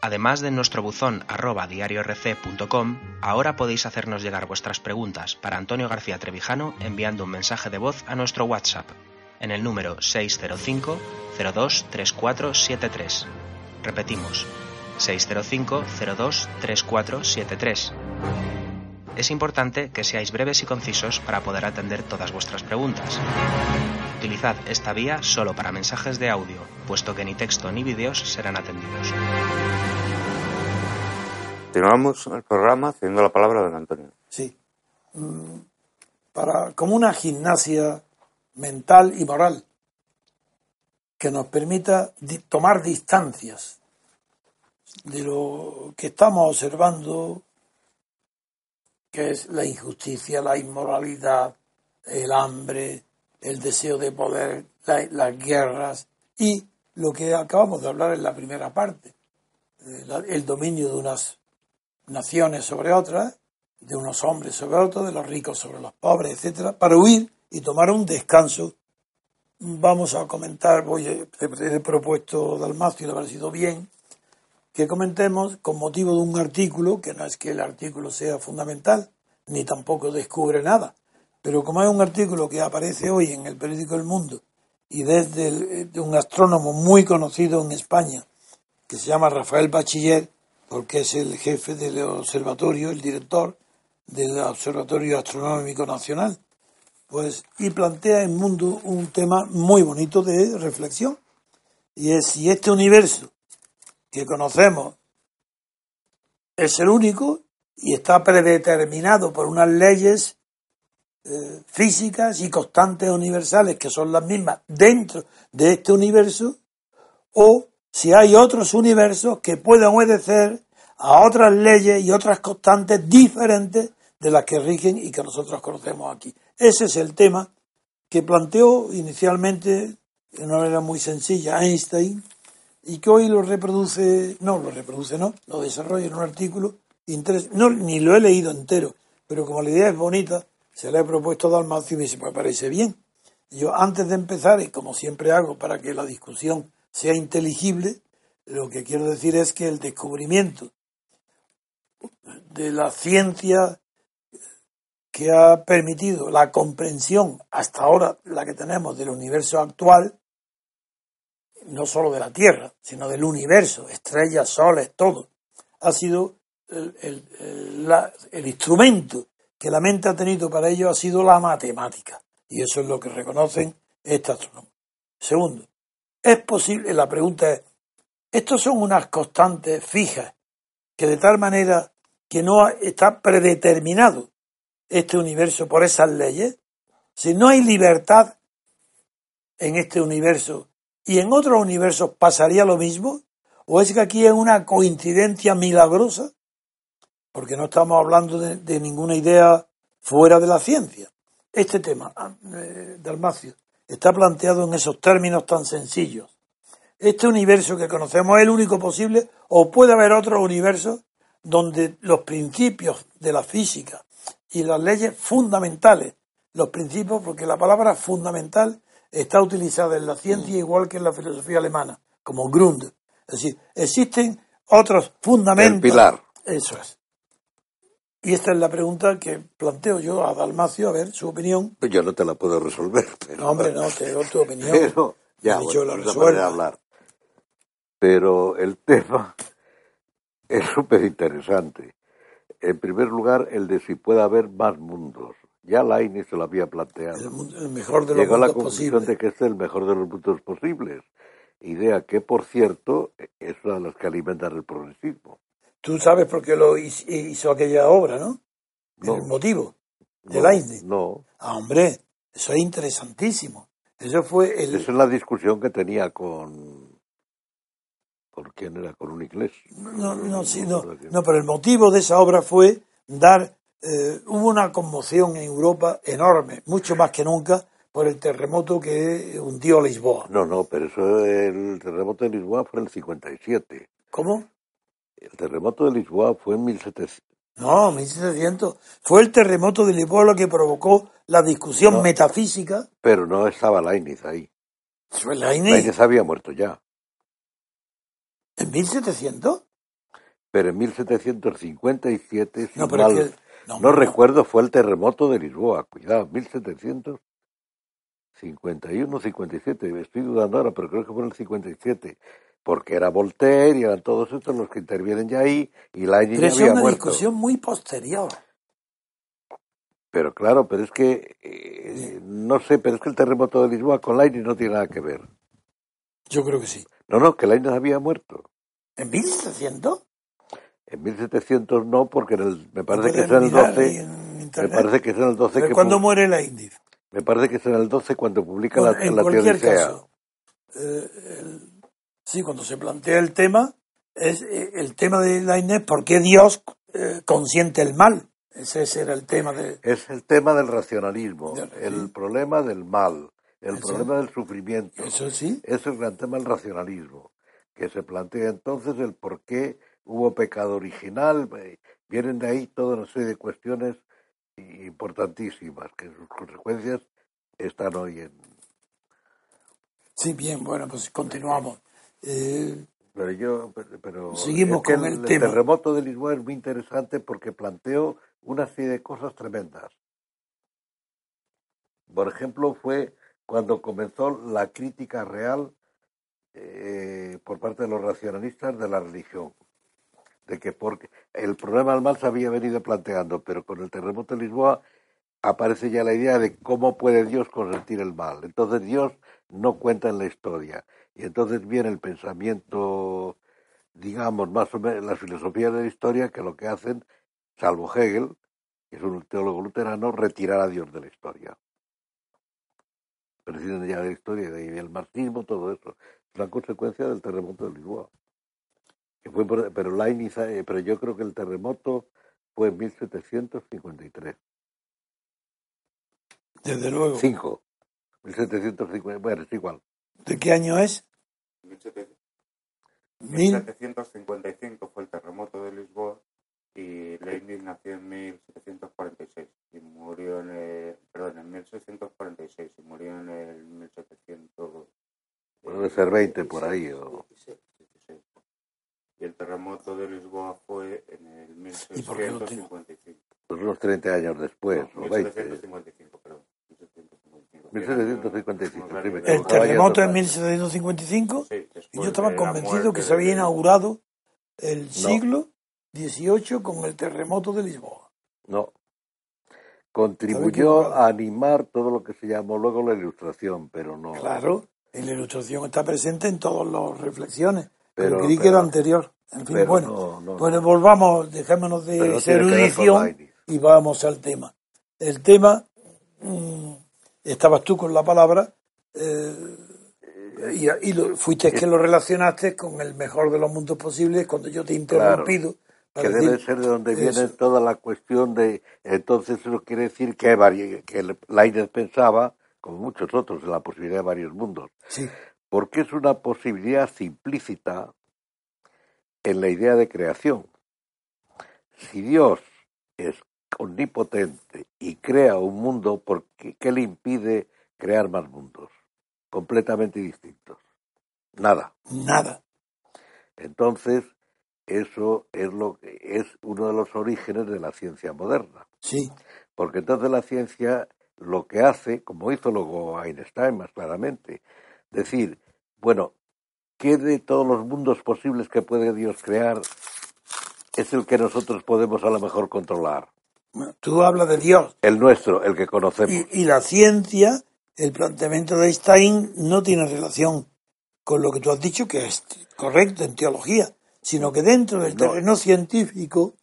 Speaker 4: además de nuestro buzón arroba diariorc.com, ahora podéis hacernos llegar vuestras preguntas para Antonio García Trevijano enviando un mensaje de voz a nuestro WhatsApp en el número 605 02 3473. Repetimos, 605 02 3473. Es importante que seáis breves y concisos para poder atender todas vuestras preguntas. Utilizad esta vía solo para mensajes de audio, puesto que ni texto ni vídeos serán atendidos.
Speaker 1: Continuamos el programa haciendo la palabra de Antonio.
Speaker 2: Sí. Mm, para, como una gimnasia mental y moral que nos permita tomar distancias de lo que estamos observando, que es la injusticia, la inmoralidad, el hambre, el deseo de poder, las guerras y lo que acabamos de hablar en la primera parte, eh, el dominio de unas naciones sobre otras, de unos hombres sobre otros, de los ricos sobre los pobres, etcétera, para huir y tomar un descanso. Vamos a comentar, voy he propuesto Dalmacio y le ha parecido bien, que comentemos con motivo de un artículo, que no es que el artículo sea fundamental, ni tampoco descubre nada, pero como es un artículo que aparece hoy en el periódico El Mundo y desde de un astrónomo muy conocido en España, que se llama Rafael Bachiller, porque es el jefe del observatorio, el director del Observatorio Astronómico Nacional, pues y plantea en Mundo un tema muy bonito de reflexión, y es si este universo que conocemos es el único y está predeterminado por unas leyes eh, físicas y constantes universales que son las mismas dentro de este universo, o si hay otros universos que pueden obedecer a otras leyes y otras constantes diferentes de las que rigen y que nosotros conocemos aquí. Ese es el tema que planteó inicialmente de una manera muy sencilla Einstein y que hoy lo reproduce, no lo reproduce, no, lo desarrolla en un artículo, no, ni lo he leído entero, pero como la idea es bonita, se le he propuesto a Dalmacio y me dice, pues parece bien. yo antes de empezar, y como siempre hago para que la discusión sea inteligible, lo que quiero decir es que el descubrimiento de la ciencia que ha permitido la comprensión hasta ahora, la que tenemos del universo actual, no solo de la Tierra, sino del universo, estrellas, soles, todo, ha sido el, instrumento que la mente ha tenido para ello ha sido la matemática. Y eso es lo que reconocen estos astrónomos. Segundo, es posible, la pregunta es, ¿estos son unas constantes fijas que de tal manera que no está predeterminado este universo por esas leyes? Si no hay libertad en este universo y en otros universos pasaría lo mismo? ¿O es que aquí es una coincidencia milagrosa? Porque no estamos hablando de, ninguna idea fuera de la ciencia. Este tema, ah, eh, Dalmacio, está planteado en esos términos tan sencillos. Este universo que conocemos es el único posible o puede haber otros universos donde los principios de la física y las leyes fundamentales, los principios, porque la palabra fundamental está utilizada en la ciencia igual que en la filosofía alemana, como Grund. Es decir, existen otros fundamentos.
Speaker 3: El pilar.
Speaker 2: Eso es. Y esta es la pregunta que planteo yo a Dalmacio, a ver su opinión.
Speaker 3: Pues yo no te la puedo resolver.
Speaker 2: Pero... No, hombre, no, te doy tu opinión.
Speaker 3: Pero, ya, bueno, hablar. Pero el tema es súper interesante. En primer lugar, el de si puede haber más mundos. Ya Laini se lo había planteado.
Speaker 2: El, mejor de los
Speaker 3: Llegó a la conclusión de que este es el mejor de los mundos posibles. Idea que, por cierto, es una de las que alimentan el progresismo.
Speaker 2: Tú sabes por qué lo hizo aquella obra, ¿no? El motivo de no,
Speaker 3: No.
Speaker 2: Ah, hombre, eso es interesantísimo. Eso fue el...
Speaker 3: Esa es la discusión que tenía con... ¿Por quién era? Con un inglés.
Speaker 2: No, no, sí, no. No, pero el motivo de esa obra fue dar eh, hubo una conmoción en Europa enorme, mucho más que nunca, por el terremoto que hundió Lisboa.
Speaker 3: No, no, pero eso el terremoto de Lisboa fue en el 57.
Speaker 2: ¿Cómo?
Speaker 3: El terremoto de Lisboa fue en 1700.
Speaker 2: No, 1700. Fue el terremoto de Lisboa lo que provocó la discusión metafísica.
Speaker 3: Pero no estaba Leibniz ahí.
Speaker 2: ¿Fue Leibniz? Leibniz
Speaker 3: había muerto ya.
Speaker 2: ¿En 1700?
Speaker 3: Pero en 1757, no, pero es que no, recuerdo, fue el terremoto de Lisboa, cuidado, 1751, 57, estoy dudando ahora, pero creo que fue en el 57, porque era Voltaire y eran todos estos los que intervienen ya ahí, y la
Speaker 2: Pero
Speaker 3: es una
Speaker 2: discusión muy posterior.
Speaker 3: Pero claro, pero es que, eh, no sé, pero es que el terremoto de Lisboa con Lainez no tiene nada que ver.
Speaker 2: Yo creo que sí.
Speaker 3: No, no, que Lainez había muerto.
Speaker 2: ¿En 1700?
Speaker 3: En 1700 no, porque en el, me parece que es en el
Speaker 2: mirar
Speaker 3: 12.
Speaker 2: ahí en
Speaker 3: Me parece que es en el 12
Speaker 2: Pero
Speaker 3: que
Speaker 2: ¿Cuándo
Speaker 3: pu-
Speaker 2: muere la índice?
Speaker 3: me parece que es en el 12 cuando publica
Speaker 2: Bueno,
Speaker 3: la,
Speaker 2: en
Speaker 3: la
Speaker 2: cualquier caso, eh, el- sí, cuando se plantea el tema, es eh, el tema de la Inés, ¿por qué Dios eh, consiente el mal? Ese, ese era el tema de...
Speaker 3: Es el tema del racionalismo, el
Speaker 2: sí.
Speaker 3: problema del mal, el
Speaker 2: Eso.
Speaker 3: problema del sufrimiento.
Speaker 2: Eso sí,
Speaker 3: Es el gran tema del racionalismo, que se plantea entonces el por qué hubo pecado original. eh, Vienen de ahí toda una serie de cuestiones importantísimas, que sus consecuencias están hoy en...
Speaker 2: sí, bien, bueno, pues continuamos. Eh,
Speaker 3: Pero yo, pero, pero
Speaker 2: Seguimos
Speaker 3: es que
Speaker 2: con el
Speaker 3: el,
Speaker 2: tema.
Speaker 3: terremoto de Lisboa es muy interesante porque planteó una serie de cosas tremendas. Por ejemplo, fue cuando comenzó la crítica real eh, por parte de los racionalistas de la religión. De que porque el problema del mal se había venido planteando, pero con el terremoto de Lisboa aparece ya la idea de cómo puede Dios consentir el mal. Entonces Dios no cuenta en la historia. Y entonces viene el pensamiento, digamos, más o menos, las filosofías de la historia que lo que hacen, salvo Hegel, que es un teólogo luterano, retirar a Dios de la historia. Prescinden ya de la historia, de el marxismo, todo eso. Es una consecuencia del terremoto de Lisboa. Que fue por- pero, la inicia- eh, pero yo creo que el terremoto fue en 1753.
Speaker 2: desde luego.
Speaker 3: 5. 1750. Bueno, es igual.
Speaker 2: ¿De qué año es?
Speaker 1: 1700
Speaker 2: Mil.
Speaker 1: 1755 fue el terremoto de Lisboa y Leibniz nació en 1746 y murió en el, perdón, en 1646 y murió en el 1700
Speaker 3: Debe ser 20 por ahí. O...
Speaker 1: 16. Y el terremoto de Lisboa fue en el
Speaker 2: ¿Y por qué lo tengo?
Speaker 1: 1655.
Speaker 3: pues unos 30 años después,
Speaker 1: No,
Speaker 3: o 20.
Speaker 1: 1755, perdón. 1755.
Speaker 3: 1755, sí, me
Speaker 2: El terremoto en
Speaker 3: Caballo
Speaker 2: 1755
Speaker 1: Sí,
Speaker 2: y yo estaba convencido que se había inaugurado el siglo XVIII con el terremoto de Lisboa.
Speaker 3: No. Contribuyó a animar todo lo que se llamó luego la ilustración, pero no.
Speaker 2: Claro, y la ilustración está presente en todas las reflexiones. Pero, creí que era anterior. En fin, bueno,
Speaker 3: no, no,
Speaker 2: pues volvamos, dejémonos de erudición y vamos al tema. El tema, mm, estabas tú con la palabra, eh, y, y lo- fuiste que lo relacionaste con el mejor de los mundos posibles cuando yo te he interrumpido.
Speaker 3: que debe ser de donde viene
Speaker 2: eso.
Speaker 3: toda la cuestión de entonces eso quiere decir que, que Leibniz pensaba como muchos otros en la posibilidad de varios mundos
Speaker 2: Sí,
Speaker 3: porque es una posibilidad implícita en la idea de creación. Si Dios es omnipotente y crea un mundo ¿por qué, qué le impide crear más mundos completamente distintos. Nada.
Speaker 2: Nada.
Speaker 3: entonces eso es lo que es uno de los orígenes de la ciencia moderna,
Speaker 2: Sí,
Speaker 3: porque entonces la ciencia lo que hace, como hizo luego Einstein más claramente, decir, bueno, ¿qué de todos los mundos posibles que puede Dios crear es el que nosotros podemos a lo mejor controlar?
Speaker 2: Tú hablas de Dios
Speaker 3: El nuestro, el que conocemos.
Speaker 2: y, y la ciencia, el planteamiento de Einstein no tiene relación con lo que tú has dicho, que es correcto en teología, sino que dentro del
Speaker 3: No.
Speaker 2: terreno científico,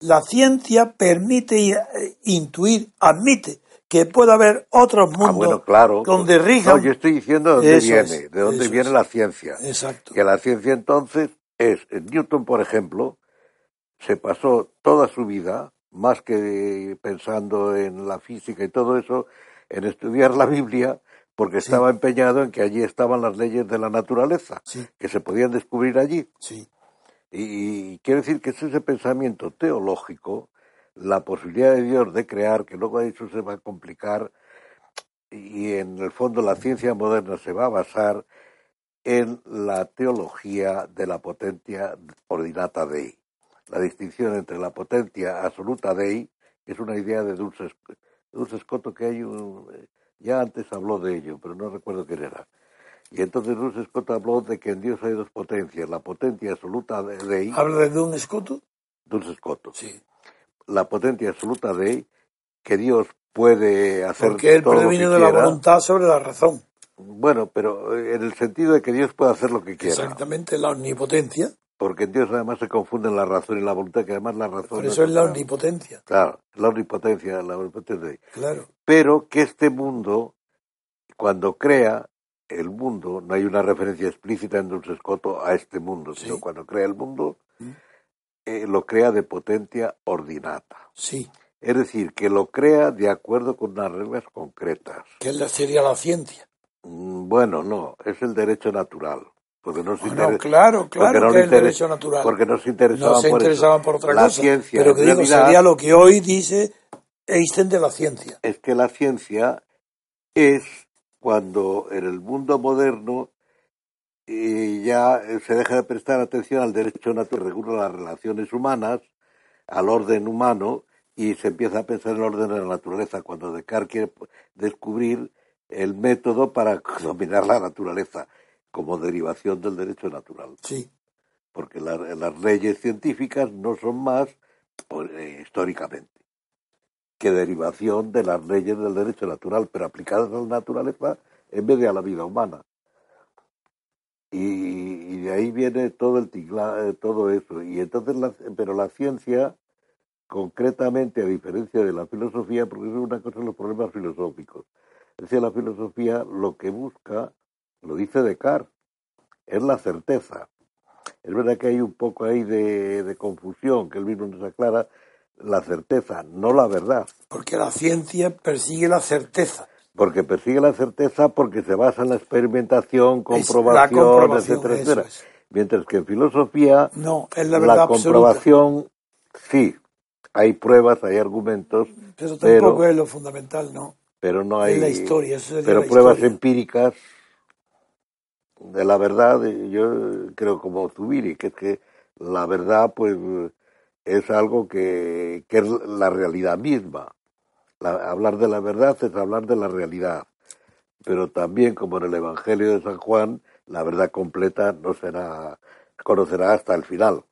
Speaker 2: la ciencia permite eh, intuir, admite que puede haber otros mundos
Speaker 3: Ah, bueno, claro.
Speaker 2: donde rijan.
Speaker 3: No, yo estoy diciendo de dónde
Speaker 2: Eso
Speaker 3: viene,
Speaker 2: es,
Speaker 3: de dónde viene
Speaker 2: es.
Speaker 3: la ciencia.
Speaker 2: Exacto.
Speaker 3: que la ciencia entonces es, Newton, por ejemplo, se pasó toda su vida, más que pensando en la física y todo eso, en estudiar la Biblia, porque
Speaker 2: Sí.
Speaker 3: estaba empeñado en que allí estaban las leyes de la naturaleza,
Speaker 2: Sí,
Speaker 3: que se podían descubrir allí.
Speaker 2: sí,
Speaker 3: Y, y quiero decir que es ese pensamiento teológico, la posibilidad de Dios de crear, que luego eso se va a complicar, y en el fondo la ciencia moderna se va a basar en la teología de la potencia ordinata Dei. La distinción entre la potencia absoluta Dei, que es una idea de Dulce, Dulce Scotto que hay un, ya antes habló de ello, pero no recuerdo quién era. Y entonces Dulce Scotto habló de que en Dios hay dos potencias, la potencia absoluta de Dei,
Speaker 2: habla de Don Scotto.
Speaker 3: Dulce Scotto,
Speaker 2: Sí,
Speaker 3: la potencia absoluta Dei, que Dios puede hacer
Speaker 2: porque él
Speaker 3: todo lo que
Speaker 2: previene de la voluntad sobre la razón.
Speaker 3: Bueno, pero eh, en el sentido de que Dios puede hacer lo que quiera.
Speaker 2: Exactamente, la omnipotencia.
Speaker 3: Porque en Dios además se confunden la razón y la voluntad, que además la razón...
Speaker 2: Por eso es la
Speaker 3: claro.
Speaker 2: omnipotencia.
Speaker 3: Claro, la omnipotencia, la omnipotencia.
Speaker 2: Claro.
Speaker 3: Pero que este mundo, cuando crea el mundo, no hay una referencia explícita en Don Escoto a este mundo, sino
Speaker 2: Sí.
Speaker 3: cuando crea el mundo,
Speaker 2: Mm.
Speaker 3: Eh, lo crea de potencia ordinata.
Speaker 2: Sí.
Speaker 3: Es decir, que lo crea de acuerdo con unas reglas concretas.
Speaker 2: La- sería la ciencia.
Speaker 3: Mm, Bueno, no, es el derecho natural. Porque no se,
Speaker 2: Bueno,
Speaker 3: inter-
Speaker 2: claro, claro
Speaker 3: no
Speaker 2: que es el derecho natural.
Speaker 3: porque no se interesaban
Speaker 2: no se
Speaker 3: por eso.
Speaker 2: por otra
Speaker 3: La
Speaker 2: cosa.
Speaker 3: ciencia,
Speaker 2: pero que digo,
Speaker 3: realidad,
Speaker 2: sería lo que hoy dice Einstein de la ciencia.
Speaker 3: es que la ciencia es cuando en el mundo moderno eh, ya eh, se deja de prestar atención al derecho natural, recurre a las relaciones humanas, al orden humano, y se empieza a pensar en el orden de la naturaleza, cuando Descartes quiere descubrir el método para dominar la naturaleza como derivación del derecho natural.
Speaker 2: Sí.
Speaker 3: Porque la- las leyes científicas no son más, pues, eh, históricamente, que derivación de las leyes del derecho natural, pero aplicadas a la naturaleza en vez de a la vida humana. Y, y de ahí viene todo el tigla- eh, todo eso. Y entonces, la- pero la ciencia, concretamente, a diferencia de la filosofía, porque es una cosa los problemas filosóficos. Es decir, la filosofía lo que busca, lo dice Descartes, es la certeza. Es verdad que hay un poco ahí de, de confusión, que él mismo nos aclara, la certeza, no la verdad.
Speaker 2: Porque la ciencia persigue la certeza.
Speaker 3: Porque persigue la certeza porque se basa en la experimentación, comprobación,
Speaker 2: comprobación,
Speaker 3: etcétera, etcétera.
Speaker 2: es.
Speaker 3: Mientras que en filosofía,
Speaker 2: No, es la
Speaker 3: comprobación, sí, hay pruebas, hay argumentos,
Speaker 2: Pero
Speaker 3: pero-
Speaker 2: tampoco es lo fundamental, ¿no?
Speaker 3: pero no hay...
Speaker 2: Es la historia, eso
Speaker 3: pero
Speaker 2: la
Speaker 3: pruebas
Speaker 2: historia.
Speaker 3: empíricas de la verdad, eh, yo creo como Zubiri, que es que la verdad pues es algo que, que es la realidad misma. La- hablar de la verdad es hablar de la realidad. Pero también, como en el Evangelio de San Juan, la verdad completa no será, conocerá hasta el final.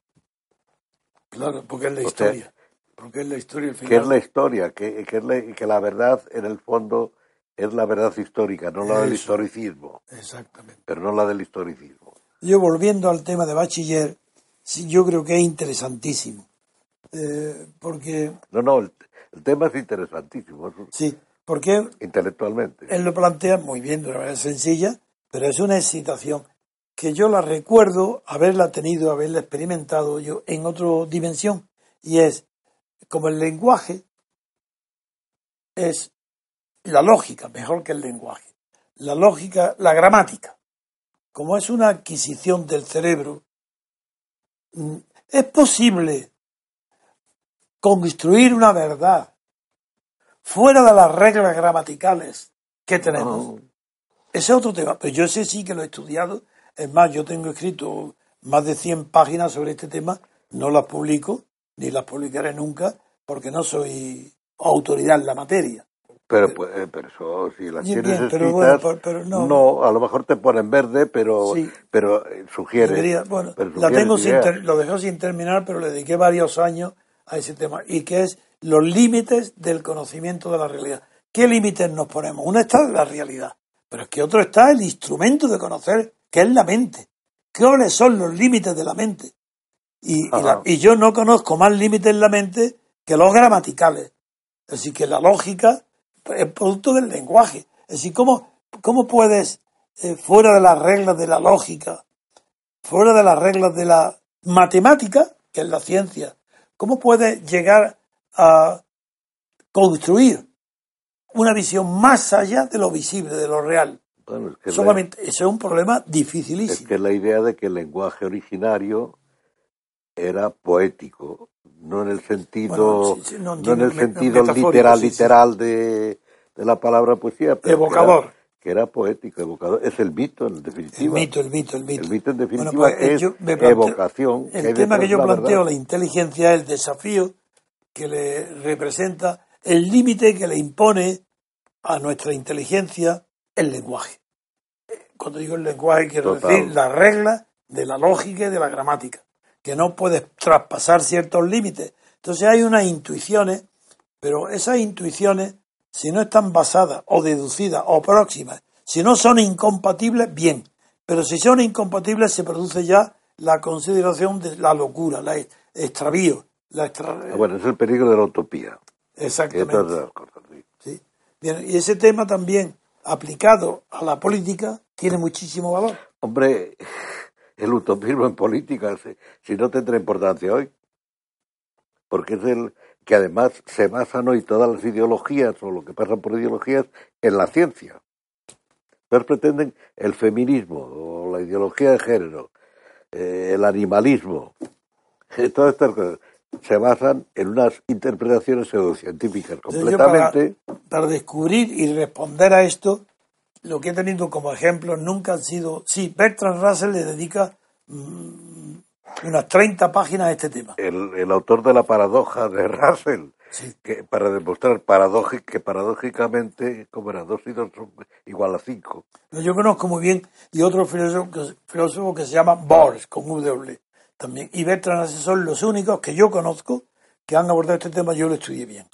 Speaker 2: Claro, porque es la
Speaker 3: O sea,
Speaker 2: historia. porque es la historia al final.
Speaker 3: que es la historia, que, que, es la, que la verdad en el fondo es la verdad histórica, no la del historicismo,
Speaker 2: Exactamente.
Speaker 3: pero no la del historicismo.
Speaker 2: Yo volviendo al tema de bachiller, sí, yo creo que es interesantísimo. Eh, porque,
Speaker 3: No, no, el, el tema es interesantísimo, es
Speaker 2: sí, porque
Speaker 3: intelectualmente.
Speaker 2: él lo plantea muy bien de una manera sencilla, pero es una excitación que yo la recuerdo haberla tenido, haberla experimentado yo en otra dimensión, y es como el lenguaje es la lógica, mejor que el lenguaje, la lógica, la gramática, como es una adquisición del cerebro, mm, es posible construir una verdad fuera de las reglas gramaticales que tenemos.
Speaker 3: No,
Speaker 2: Ese es otro tema, pero yo ese sí que lo he estudiado. Es más, yo tengo escrito más de 100 páginas sobre este tema, no las publico, ni las publicaré nunca, porque no soy autoridad en la materia.
Speaker 3: pero, pues, eh, pero eso, si las
Speaker 2: Bien,
Speaker 3: tienes
Speaker 2: pero
Speaker 3: escritas,
Speaker 2: bueno, pero- pero no.
Speaker 3: a lo mejor te ponen verde, pero,
Speaker 2: Sí.
Speaker 3: pero eh, sugiere.
Speaker 2: Debería- bueno, la tengo sin ter- lo dejé sin terminar, pero le dediqué varios años a ese tema, y que es los límites del conocimiento de la realidad. ¿Qué límites nos ponemos? Uno está la realidad, pero es que otro está el instrumento de conocer, que es la mente. ¿Cuáles son los límites de la mente? Y, y la-
Speaker 3: Ajá.
Speaker 2: y yo no conozco más límites en la mente que los gramaticales. Así que la lógica es producto del lenguaje. Es decir, ¿cómo, cómo puedes, eh, fuera de las reglas de la lógica, fuera de las reglas de la matemática, que es la ciencia, cómo puedes llegar a construir una visión más allá de lo visible, de lo real?
Speaker 3: Bueno, es que la-
Speaker 2: Solamente, ese es un problema
Speaker 3: Es
Speaker 2: dificilísimo.
Speaker 3: que la idea de que el lenguaje originario era poético, no en el sentido,
Speaker 2: Bueno, sí, sí, no,
Speaker 3: no en el
Speaker 2: me-
Speaker 3: sentido literal, literal de, de la palabra poesía, pero
Speaker 2: Evocador.
Speaker 3: Que era, poético, evocador. Es el mito, en
Speaker 2: El
Speaker 3: definitiva.
Speaker 2: mito, el mito, el mito.
Speaker 3: El mito, en
Speaker 2: Bueno,
Speaker 3: definitiva,
Speaker 2: pues, eh,
Speaker 3: es
Speaker 2: planteo-
Speaker 3: evocación.
Speaker 2: El tema que yo
Speaker 3: la
Speaker 2: planteo,
Speaker 3: verdad.
Speaker 2: la inteligencia, es el desafío que le representa, el límite que le impone a nuestra inteligencia el lenguaje. Cuando digo el lenguaje, quiero
Speaker 3: Total.
Speaker 2: decir la regla de la lógica y de la gramática, que no puedes traspasar ciertos límites. Entonces hay unas intuiciones, pero esas intuiciones, si no están basadas o deducidas o próximas, si no son incompatibles, bien. Pero si son incompatibles, se produce ya la consideración de la locura, la extravío. La
Speaker 3: ah, bueno, es el peligro de la utopía.
Speaker 2: Exactamente. ¿Sí? Bien, y ese tema también, aplicado a la política, tiene muchísimo valor.
Speaker 3: Hombre, el utopismo en política, si no tendrá importancia hoy, porque es el que además se basan hoy todas las ideologías o lo que pasa por ideologías en la ciencia. Entonces pretenden el feminismo o la ideología de género, eh, el animalismo, todas estas cosas se basan en unas interpretaciones pseudocientíficas completamente.
Speaker 2: Para, para, descubrir y responder a esto, lo que he tenido como ejemplo nunca han sido. Sí, Bertrand Russell le dedica mm, unas 30 páginas a este tema.
Speaker 3: El, autor de la paradoja de Russell, que para demostrar que paradójicamente, como era 2 y 2 son igual a 5.
Speaker 2: Yo conozco muy bien, y otro filósofo, filósofo que se llama Bohr, con W también. Y Bertrand Russell son los únicos que yo conozco que han abordado este tema, yo lo estudié bien.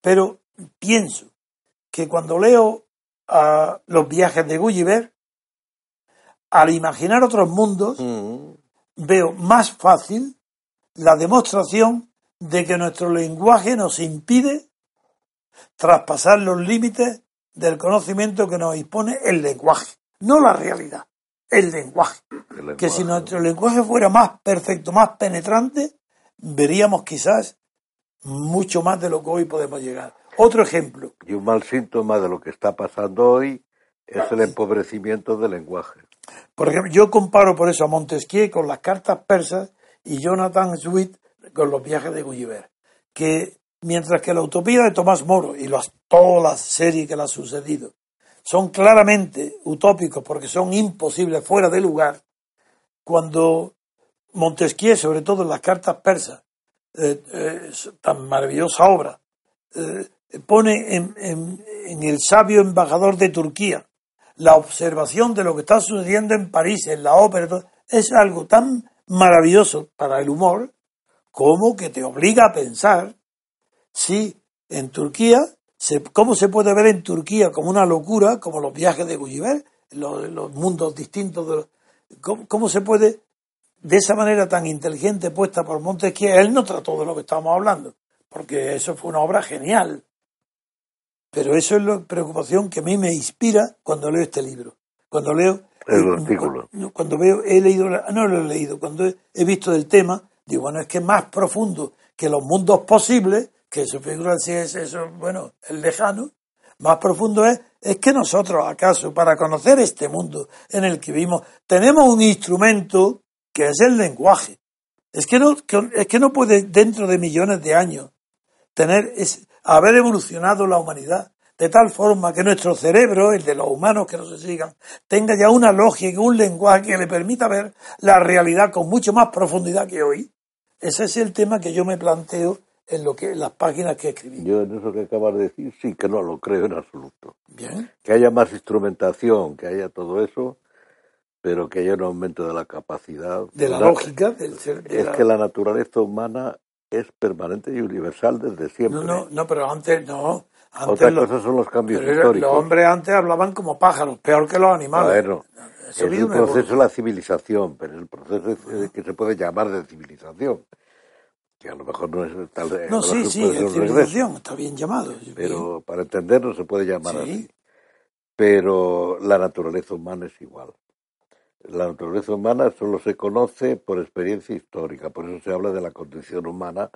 Speaker 2: Pero pienso que cuando leo a los viajes de Gulliver, al imaginar otros mundos, mm. Veo más fácil la demostración de que nuestro lenguaje nos impide traspasar los límites del conocimiento que nos impone el lenguaje, no la realidad, el lenguaje. Que si nuestro lenguaje fuera más perfecto, más penetrante, veríamos quizás mucho más de lo que hoy podemos llegar. Otro ejemplo.
Speaker 3: Y un mal síntoma de lo que está pasando hoy es el empobrecimiento del lenguaje.
Speaker 2: Por yo comparo por eso a Montesquieu con las cartas persas y Jonathan Swift con los viajes de Gulliver. Que mientras que la utopía de Tomás Moro y todas las series que le ha sucedido son claramente utópicos porque son imposibles fuera de lugar, cuando Montesquieu, sobre todo en las cartas persas, eh, eh, tan maravillosa obra, eh, pone en, en, el sabio embajador de Turquía la observación de lo que está sucediendo en París, en la ópera, es algo tan maravilloso para el humor como que te obliga a pensar si en Turquía, se, cómo se puede ver en Turquía como una locura, como los viajes de Gulliver, los, los mundos distintos, de ¿cómo, ¿cómo, se puede, de esa manera tan inteligente puesta por Montesquieu, él no trató de lo que estábamos hablando, porque eso fue una obra genial, pero eso es la preocupación que a mí me inspira cuando leo este libro. Cuando leo.
Speaker 3: El artículo.
Speaker 2: Cuando, veo, he leído, no lo he leído, cuando he, visto el tema, digo, bueno, es que es más profundo que los mundos posibles, que su figura si es eso, bueno, el lejano, más profundo es, es que nosotros, acaso, para conocer este mundo en el que vivimos, tenemos un instrumento que es el lenguaje. Es que no, es que no puede, dentro de millones de años, tener, haber evolucionado la humanidad de tal forma que nuestro cerebro, el de los humanos que no se sigan, tenga ya una lógica, un lenguaje que le permita ver la realidad con mucho más profundidad que hoy. Ese es el tema que yo me planteo en lo que las páginas que escribí.
Speaker 3: Yo en eso que acabas de decir sí que no lo creo en absoluto.
Speaker 2: Bien.
Speaker 3: Que haya más instrumentación, que haya todo eso, pero que haya un aumento de la capacidad.
Speaker 2: De la, lógica del ser.
Speaker 3: es que la naturaleza humana es permanente y universal desde siempre.
Speaker 2: No, no, no pero antes no. Antes
Speaker 3: Otra cosa son los cambios históricos.
Speaker 2: Los hombres antes hablaban como pájaros, peor que los animales.
Speaker 3: Bueno, es el proceso de la civilización, pero el proceso que se puede llamar de civilización. Que a lo mejor no es tal.
Speaker 2: No, sí, sí, es civilización, está bien llamado.
Speaker 3: Pero para entenderlo se puede llamar así. Pero la naturaleza humana es igual la naturaleza humana solo se conoce por experiencia histórica, por eso se habla de la condición humana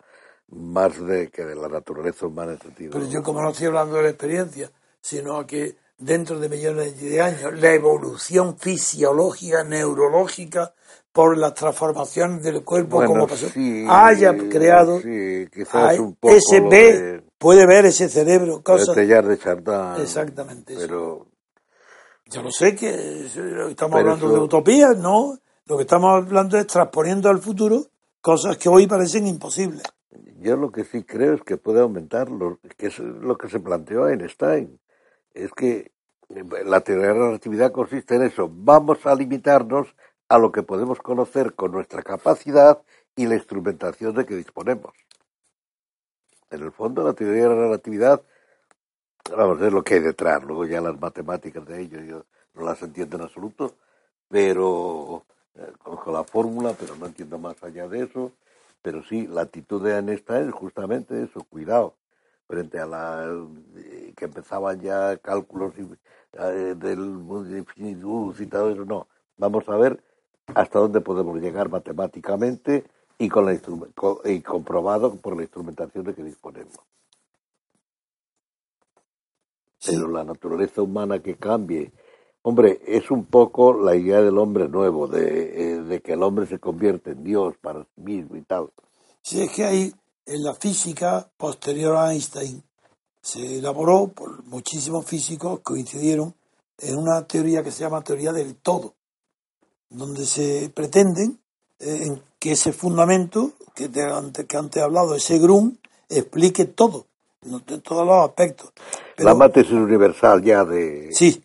Speaker 3: más de que de la naturaleza humana en sentido.
Speaker 2: Pero yo como no estoy hablando de la experiencia, sino que dentro de millones de años la evolución fisiológica, neurológica, por las transformaciones del cuerpo como pasó, haya creado
Speaker 3: sí, quizás un poco
Speaker 2: ese ve, puede ver ese cerebro, cosas.
Speaker 3: de Chardin,
Speaker 2: Exactamente.
Speaker 3: Pero
Speaker 2: yo no sé que estamos hablando de utopía, no. Lo que estamos hablando es transponiendo al futuro cosas que hoy parecen imposibles.
Speaker 3: Yo lo que sí creo es que puede aumentar, lo, que es lo que se planteó Einstein. Es que la teoría de la relatividad consiste en eso. Vamos a limitarnos a lo que podemos conocer con nuestra capacidad y la instrumentación de que disponemos. En el fondo, la teoría de la relatividad Vamos, es lo que hay detrás. Luego ya las matemáticas de ello yo no las entiendo en absoluto, pero eh, con conozco la fórmula, pero no entiendo más allá de eso. Pero sí, la actitud de Anesta es justamente eso, cuidado, frente a la eh, que empezaban ya cálculos eh, del infinitud y todo eso. No, vamos a ver hasta dónde podemos llegar matemáticamente y, con la y comprobado por la instrumentación de que disponemos. Pero la naturaleza humana que cambie Hombre, es un poco la idea del hombre nuevo, de, eh, que el hombre se convierte en Dios para sí mismo y tal.
Speaker 2: Sí, es que ahí, en la física posterior a Einstein, se elaboró por muchísimos físicos que coincidieron en una teoría que se llama teoría del todo, donde se pretenden eh, que ese fundamento que, antes, que antes he hablado, ese GRUM, explique todo, en todos los aspectos.
Speaker 3: la matriz universal ya de...
Speaker 2: Sí,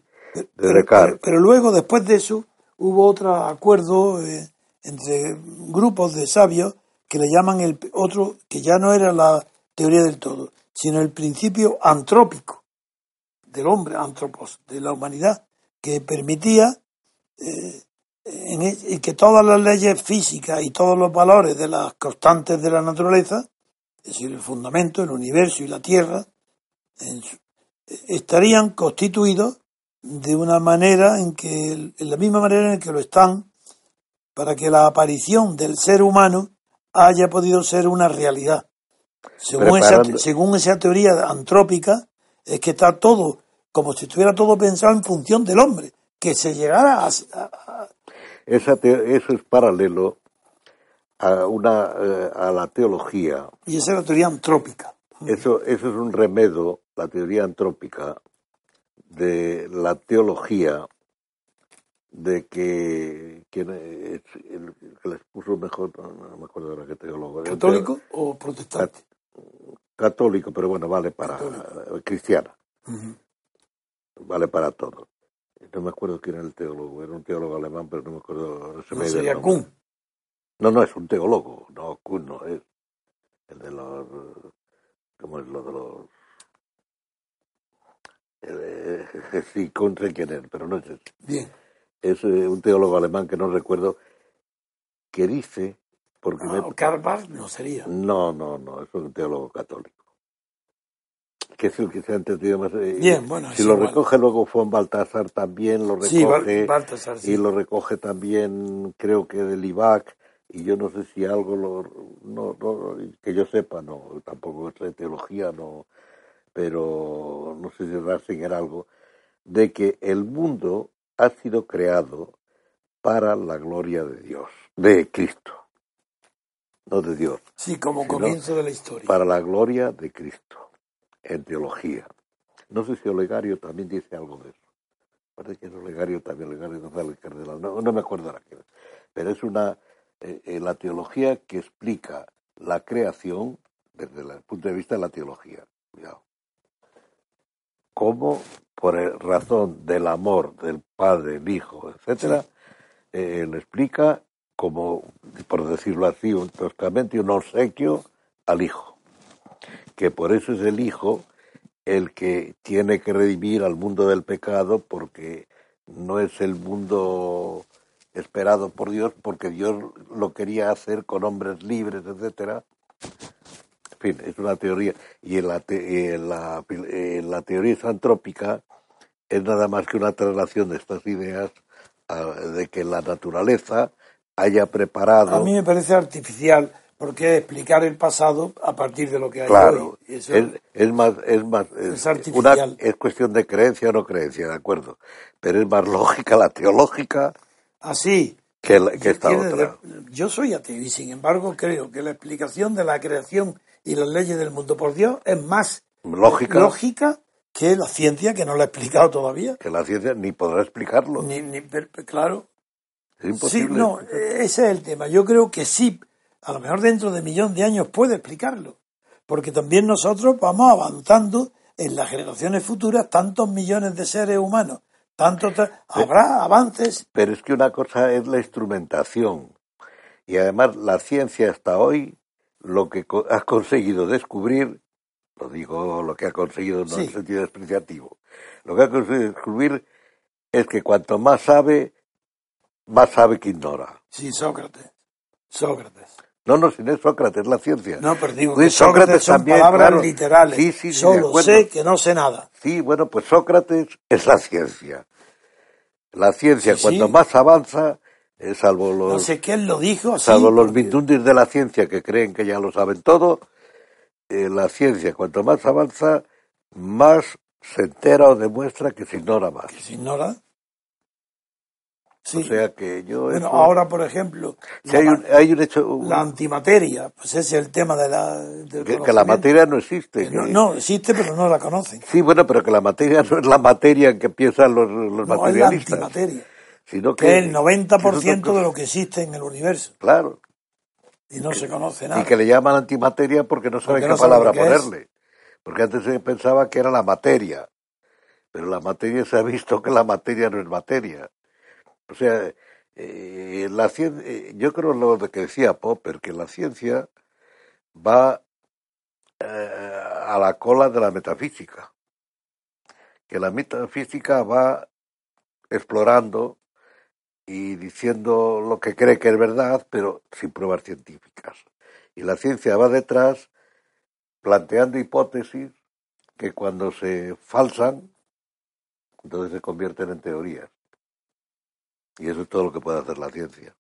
Speaker 2: pero, luego, después de eso, hubo otro acuerdo eh, entre grupos de sabios que le llaman el otro, que ya no era la teoría del todo, sino el principio antrópico del hombre, antropos, de la humanidad, que permitía eh, e, que todas las leyes físicas y todos los valores de las constantes de la naturaleza, es decir, el fundamento, el universo y la Tierra, estarían constituidos de una manera en que, en la misma manera en que lo están, para que la aparición del ser humano haya podido ser una realidad. Según esa, según esa teoría antrópica, es que está todo, como si estuviera todo pensado en función del hombre, que se llegara a...
Speaker 3: Esa eso es paralelo a, una, eh, a la teología.
Speaker 2: Y esa es la teoría antrópica.
Speaker 3: Eso, eso es un remedio, la teoría antrópica, de la teología de que quien el, que les puso mejor no, me acuerdo ahora qué teólogo
Speaker 2: católico o protestante
Speaker 3: católico pero bueno vale para cristiana. Vale para todo. No me acuerdo quién era el teólogo era un teólogo alemán pero no me acuerdo
Speaker 2: no sería Kuhn
Speaker 3: no no es un teólogo no Kuhn no es el de los cómo es lo de los eh, sí, contra quién pero no es ese.
Speaker 2: Bien.
Speaker 3: Es eh, un teólogo alemán que no recuerdo, que dice... Porque
Speaker 2: ah, Karl Barth no sería.
Speaker 3: No, no, no, es un teólogo católico. Que es el que se ha entendido más.
Speaker 2: Eh, Bien, bueno.
Speaker 3: Si lo recoge luego Juan Baltasar también lo recoge. Sí, Y lo recoge también, creo que de Libac y yo no sé si algo lo, no, no, que yo sepa no tampoco es de teología no pero no sé si Ratzinger algo, de que el mundo ha sido creado para la gloria de Dios, de Cristo, no de Dios.
Speaker 2: Sí, como comienzo de la historia.
Speaker 3: Para la gloria de Cristo, en teología. No sé si Olegario también dice algo de eso. Parece que es Olegario también, Olegario González Cardenal, no, no me acuerdo ahora. Pero es una, eh, eh, la teología que explica la creación desde el punto de vista de la teología. Cuidado como por razón del amor del padre, el hijo, etcétera, eh, le explica como, por decirlo así, toscamente, un obsequio al hijo. Que por eso es el hijo el que tiene que redimir al mundo del pecado, porque no es el mundo esperado por Dios, porque Dios lo quería hacer con hombres libres, etcétera, en fin, es una teoría. Y en la, la, teoría antrópica es nada más que una traslación de estas ideas de que la naturaleza haya preparado.
Speaker 2: A mí me parece artificial porque explicar el pasado a partir de lo que hay
Speaker 3: claro, es, más, es más, es cuestión de creencia o no creencia, de acuerdo, pero es más lógica la teológica.
Speaker 2: Así.
Speaker 3: Que, que esta otra.
Speaker 2: Yo soy ateo y sin embargo creo que la explicación de la creación y las leyes del mundo por Dios es más
Speaker 3: lógica,
Speaker 2: lógica que la ciencia, que no lo ha explicado todavía.
Speaker 3: Que la ciencia ni podrá explicarlo.
Speaker 2: Ni, claro.
Speaker 3: Es imposible.
Speaker 2: Sí, no, ese es el tema. Yo creo que sí, a lo mejor dentro de millón de años puede explicarlo. Porque también nosotros vamos avanzando en las generaciones futuras, tantos millones de seres humanos, tanto habrá avances.
Speaker 3: Pero es que una cosa es la instrumentación. Y además la ciencia hasta hoy lo que has conseguido descubrir, lo digo lo que ha conseguido no en sentido despreciativo, lo que ha conseguido descubrir es que cuanto más sabe, más sabe que ignora.
Speaker 2: Sí, Sócrates. Sócrates.
Speaker 3: No, no, sin es Sócrates, la ciencia.
Speaker 2: No, pero digo que Sócrates, son
Speaker 3: también,
Speaker 2: palabras
Speaker 3: claro.
Speaker 2: literales.
Speaker 3: Sí, sí, sí, de
Speaker 2: Solo sé que no sé nada.
Speaker 3: Sí, bueno, pues Sócrates es la ciencia. La ciencia,
Speaker 2: Sí,
Speaker 3: cuanto
Speaker 2: sí.
Speaker 3: más avanza, eh, salvo los,
Speaker 2: No sé quién lo dijo
Speaker 3: salvo los
Speaker 2: porque-
Speaker 3: mindundis de la ciencia que creen que ya lo saben todo, eh, la ciencia, cuanto más avanza, más se entera o demuestra que se ignora más.
Speaker 2: que se ignora. Sí.
Speaker 3: O sea que yo...
Speaker 2: bueno,
Speaker 3: eso-
Speaker 2: ahora, por ejemplo,
Speaker 3: si
Speaker 2: la,
Speaker 3: hay, un, hay un hecho... un-
Speaker 2: la antimateria, pues ese es el tema de la, del
Speaker 3: que, que la materia no existe.
Speaker 2: No, existe, pero no la conocen.
Speaker 3: Sí, bueno, pero que la materia no es la materia en que piensan los, los
Speaker 2: No, es la
Speaker 3: materialistas.
Speaker 2: antimateria.
Speaker 3: sino
Speaker 2: Que
Speaker 3: que
Speaker 2: es el 90%
Speaker 3: que es otra
Speaker 2: de lo que existe en el universo.
Speaker 3: Claro.
Speaker 2: Y no se conoce nada.
Speaker 3: Y que le llaman antimateria porque no saben
Speaker 2: Porque
Speaker 3: qué palabra
Speaker 2: es.
Speaker 3: ponerle. Porque antes se pensaba que era la materia. Pero la materia se ha visto que la materia no es materia. O sea, eh, la cien- eh, yo creo lo que decía Popper, que la ciencia va eh, a la cola de la metafísica. Que la metafísica va explorando y diciendo lo que cree que es verdad, pero sin pruebas científicas. Y la ciencia va detrás planteando hipótesis que cuando se falsan, entonces se convierten en teorías. Y eso es todo lo que puede hacer la ciencia.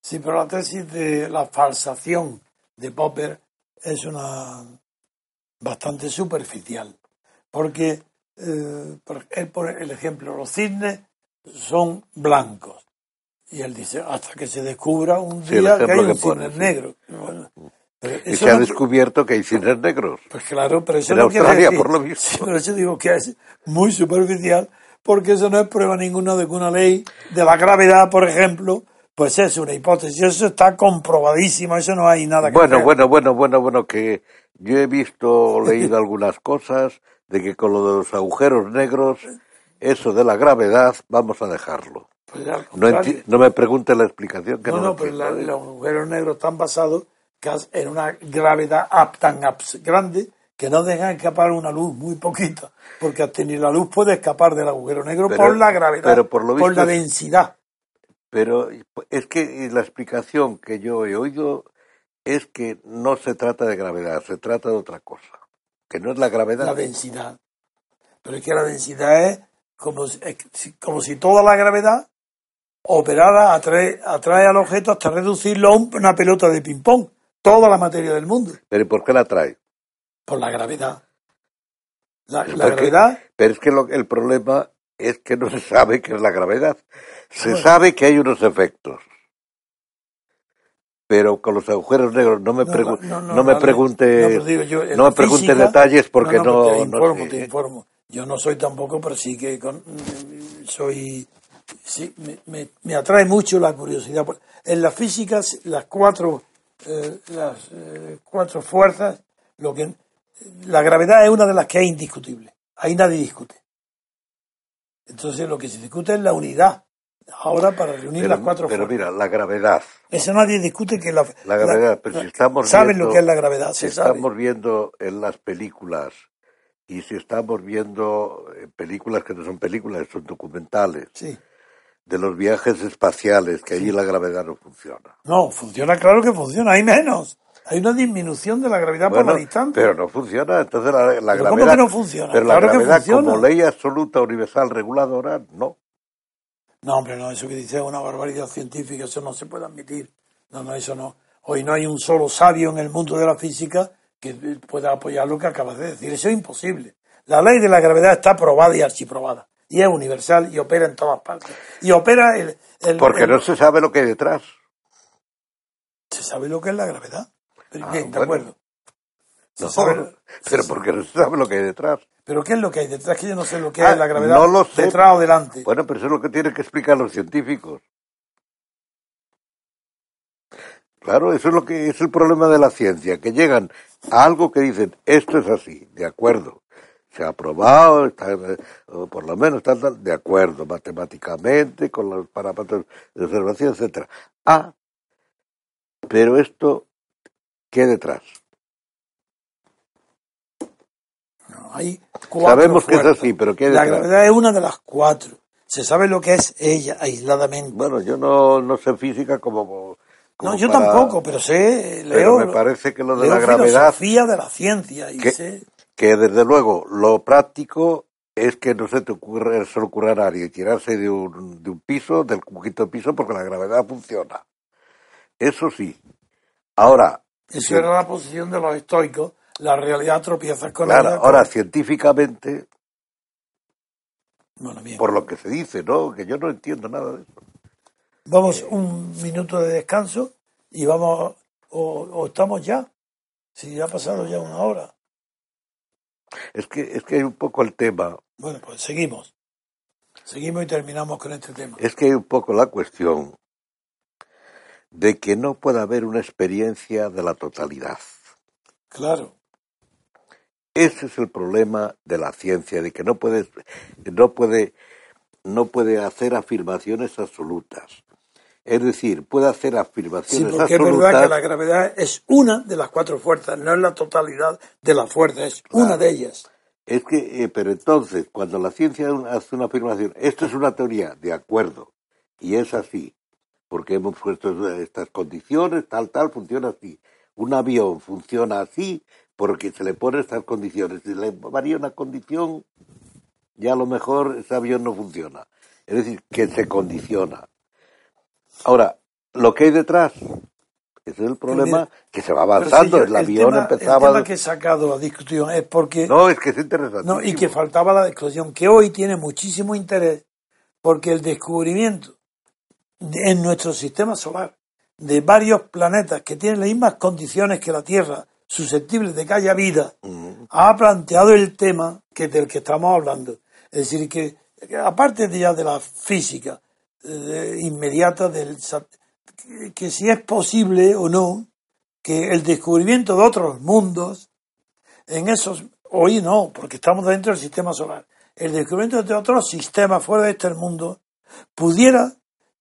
Speaker 2: Sí, pero la tesis de la falsación de Popper es una bastante superficial. Porque eh, por- él pone el ejemplo, los cisnes son blancos. Y él dice, hasta que se descubra un
Speaker 3: Sí,
Speaker 2: día que hay un
Speaker 3: que pone,
Speaker 2: cisne
Speaker 3: sí.
Speaker 2: negro. Bueno, pero
Speaker 3: Y se ha
Speaker 2: no-
Speaker 3: descubierto que hay cines negros.
Speaker 2: Pues claro, pero eso
Speaker 3: En
Speaker 2: no quiere
Speaker 3: Australia,
Speaker 2: decir-
Speaker 3: por lo visto.
Speaker 2: Sí, pero eso digo que es muy superficial, porque eso no es prueba ninguna de que una ley de la gravedad, por ejemplo, pues es una hipótesis. Eso está comprobadísimo, eso no hay nada que
Speaker 3: Bueno,
Speaker 2: hacer.
Speaker 3: bueno, bueno, bueno, bueno, que yo he visto o leído algunas cosas de que con lo de los agujeros negros, eso de la gravedad, vamos a dejarlo.
Speaker 2: Pues
Speaker 3: No, me pregunte la explicación que
Speaker 2: no,
Speaker 3: no,
Speaker 2: no, pero la- los agujeros negros están basados en una gravedad tan grande que no dejan escapar una luz muy poquita, porque hasta ni la luz puede escapar del agujero negro
Speaker 3: Pero-
Speaker 2: por la gravedad,
Speaker 3: pero por lo visto
Speaker 2: la densidad.
Speaker 3: Pero es que la explicación que yo he oído es que no se trata de gravedad, se trata de otra cosa. Que no es la gravedad.
Speaker 2: la densidad. Pero es que la densidad es como, si- como si toda la gravedad operara atrae, atrae al objeto hasta reducirlo a un- una pelota de ping-pong. Toda la materia del mundo.
Speaker 3: Pero ¿y por qué la trae?
Speaker 2: Por la gravedad. La, la gravedad,
Speaker 3: Pero es que lo- el problema es que no se sabe qué es la gravedad. Se
Speaker 2: Bueno.
Speaker 3: sabe que hay unos efectos. Pero con los agujeros negros no me,
Speaker 2: No,
Speaker 3: pregu-
Speaker 2: no, no,
Speaker 3: no me pregunte,
Speaker 2: No, la
Speaker 3: me pregunte detalles porque no,
Speaker 2: no, te informo,
Speaker 3: sé.
Speaker 2: te informo. Yo no soy tampoco, pero sí que con- soy, sí, me, me- me atrae mucho la curiosidad. En la física, las cuatro, eh, las eh, cuatro fuerzas, lo que la gravedad es una de las que es indiscutible. Ahí nadie discute. Entonces lo que se discute es la unidad. Ahora para reunir
Speaker 3: Pero,
Speaker 2: las cuatro
Speaker 3: pero
Speaker 2: fuerzas.
Speaker 3: mira, la gravedad.
Speaker 2: Eso nadie discute que la,
Speaker 3: La gravedad, pero si estamos
Speaker 2: saben
Speaker 3: viendo-
Speaker 2: lo que es la gravedad,
Speaker 3: Si
Speaker 2: se sabe.
Speaker 3: estamos viendo en las películas y si estamos viendo eh, películas que no son películas, son documentales,
Speaker 2: Sí.
Speaker 3: de los viajes espaciales, que allí la gravedad no funciona.
Speaker 2: No, funciona, claro que funciona, hay menos. Hay una disminución de la gravedad por la distancia.
Speaker 3: pero no funciona, entonces la, la
Speaker 2: ¿Pero cómo
Speaker 3: gravedad...
Speaker 2: que no funciona?
Speaker 3: Pero
Speaker 2: Claro
Speaker 3: la gravedad como ley absoluta, universal, reguladora, no.
Speaker 2: No, hombre, no, eso que dice es una barbaridad científica, eso no se puede admitir. No, no, eso no. Hoy no hay un solo sabio en el mundo de la física que pueda apoyar lo que acabas de decir. Eso es imposible. La ley de la gravedad está probada y archiprobada. Y es universal y opera en todas partes. Y opera el... el-
Speaker 3: Porque
Speaker 2: el-
Speaker 3: no se sabe lo que hay detrás.
Speaker 2: ¿Se sabe lo que es la gravedad? Pero
Speaker 3: Ah,
Speaker 2: bien, de
Speaker 3: bueno.
Speaker 2: acuerdo.
Speaker 3: No,
Speaker 2: sabe-
Speaker 3: pero porque no se sabe lo que hay detrás.
Speaker 2: Pero ¿qué es lo que hay detrás? Que yo no sé lo que
Speaker 3: Ah,
Speaker 2: es la gravedad.
Speaker 3: no lo sé.
Speaker 2: Detrás o delante.
Speaker 3: Bueno, pero eso es lo que tienen que explicar los científicos. Claro, eso es lo que es el problema de la ciencia, que llegan a algo que dicen, esto es así, de acuerdo. Se ha probado, está, eh, o por lo menos está de acuerdo, matemáticamente, con los parámetros de observación, etcétera. Ah, pero esto, ¿qué detrás?
Speaker 2: No, hay cuatro
Speaker 3: Sabemos que es así, pero ¿qué
Speaker 2: La
Speaker 3: detrás?
Speaker 2: gravedad es una de las cuatro. Se sabe lo que es ella aisladamente.
Speaker 3: Bueno, yo no, no sé física como... como
Speaker 2: no, yo
Speaker 3: para-
Speaker 2: tampoco, pero sé,
Speaker 3: Pero
Speaker 2: leo,
Speaker 3: me parece que lo de la gravedad,
Speaker 2: filosofía de la ciencia y
Speaker 3: que-
Speaker 2: sé...
Speaker 3: que desde luego lo práctico es que no se te ocurre, se le ocurra a nadie tirarse de un, de un piso, del quinto piso, porque la gravedad funciona. Eso sí. Ahora,
Speaker 2: Eso
Speaker 3: Sí.
Speaker 2: era la posición de los estoicos. La realidad tropieza con
Speaker 3: claro,
Speaker 2: ella.
Speaker 3: ahora científicamente,
Speaker 2: Bueno, bien.
Speaker 3: por lo que se dice, ¿no? Que yo no entiendo nada de eso.
Speaker 2: Vamos un minuto de descanso y vamos, o, o estamos ya. Si ya ha pasado ya una hora.
Speaker 3: Es que, es que hay un poco el tema,
Speaker 2: Bueno, pues seguimos. Seguimos y terminamos con este tema.
Speaker 3: es que hay un poco la cuestión de que no puede haber una experiencia de la totalidad.
Speaker 2: Claro.
Speaker 3: Ese es el problema de la ciencia, de que no puede, no puede, no puede hacer afirmaciones absolutas. Es decir, puede hacer
Speaker 2: Sí,
Speaker 3: afirmaciones
Speaker 2: porque es
Speaker 3: absolutas.
Speaker 2: verdad que la gravedad es una de las cuatro fuerzas, no es la totalidad de las fuerzas, es una de ellas.
Speaker 3: Es que, eh, pero entonces, cuando la ciencia hace una afirmación, esto es una teoría, de acuerdo, y es así, porque hemos puesto estas condiciones, tal, tal, funciona así. Un avión funciona así porque se le ponen estas condiciones. Si le varía una condición, ya a lo mejor ese avión no funciona. Es decir, que se condiciona. Ahora, lo que hay detrás, ese es el problema,
Speaker 2: mira,
Speaker 3: que se va avanzando.
Speaker 2: sí,
Speaker 3: el avión
Speaker 2: tema,
Speaker 3: empezaba...
Speaker 2: El tema que he sacado a discusión es porque...
Speaker 3: No, es que es interesante.
Speaker 2: No, y que faltaba la discusión, que hoy tiene muchísimo interés, porque el descubrimiento de- en nuestro sistema solar de varios planetas que tienen las mismas condiciones que la Tierra, susceptibles de que haya vida, ha planteado el tema que del que estamos hablando. Es decir, que, que aparte ya de la física eh, inmediata del que, que si es posible o no que el descubrimiento de otros mundos en esos, hoy no, porque estamos dentro del sistema solar, el descubrimiento de otros sistemas fuera de este mundo pudiera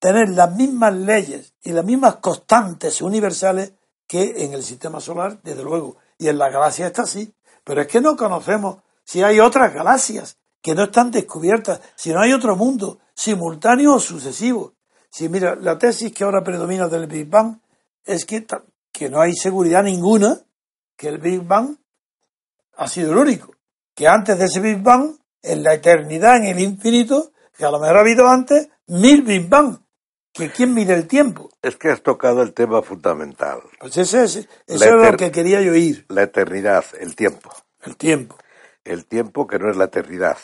Speaker 2: tener las mismas leyes y las mismas constantes universales que en el sistema solar, desde luego, y en la galaxia está así, pero es que no conocemos si hay otras galaxias que no están descubiertas, si no hay otro mundo simultáneo o sucesivo. Si mira, la tesis que ahora predomina del Big Bang es que, que no hay seguridad ninguna que el Big Bang ha sido el único. Que antes de ese Big Bang, en la eternidad, en el infinito, que a lo mejor ha habido antes mil Big Bang. Que quién mide el tiempo.
Speaker 3: Es que has tocado el tema fundamental,
Speaker 2: Pues ese es, eso es lo que quería yo oír.
Speaker 3: la eternidad, el tiempo.
Speaker 2: El tiempo.
Speaker 3: El tiempo que no es la eternidad.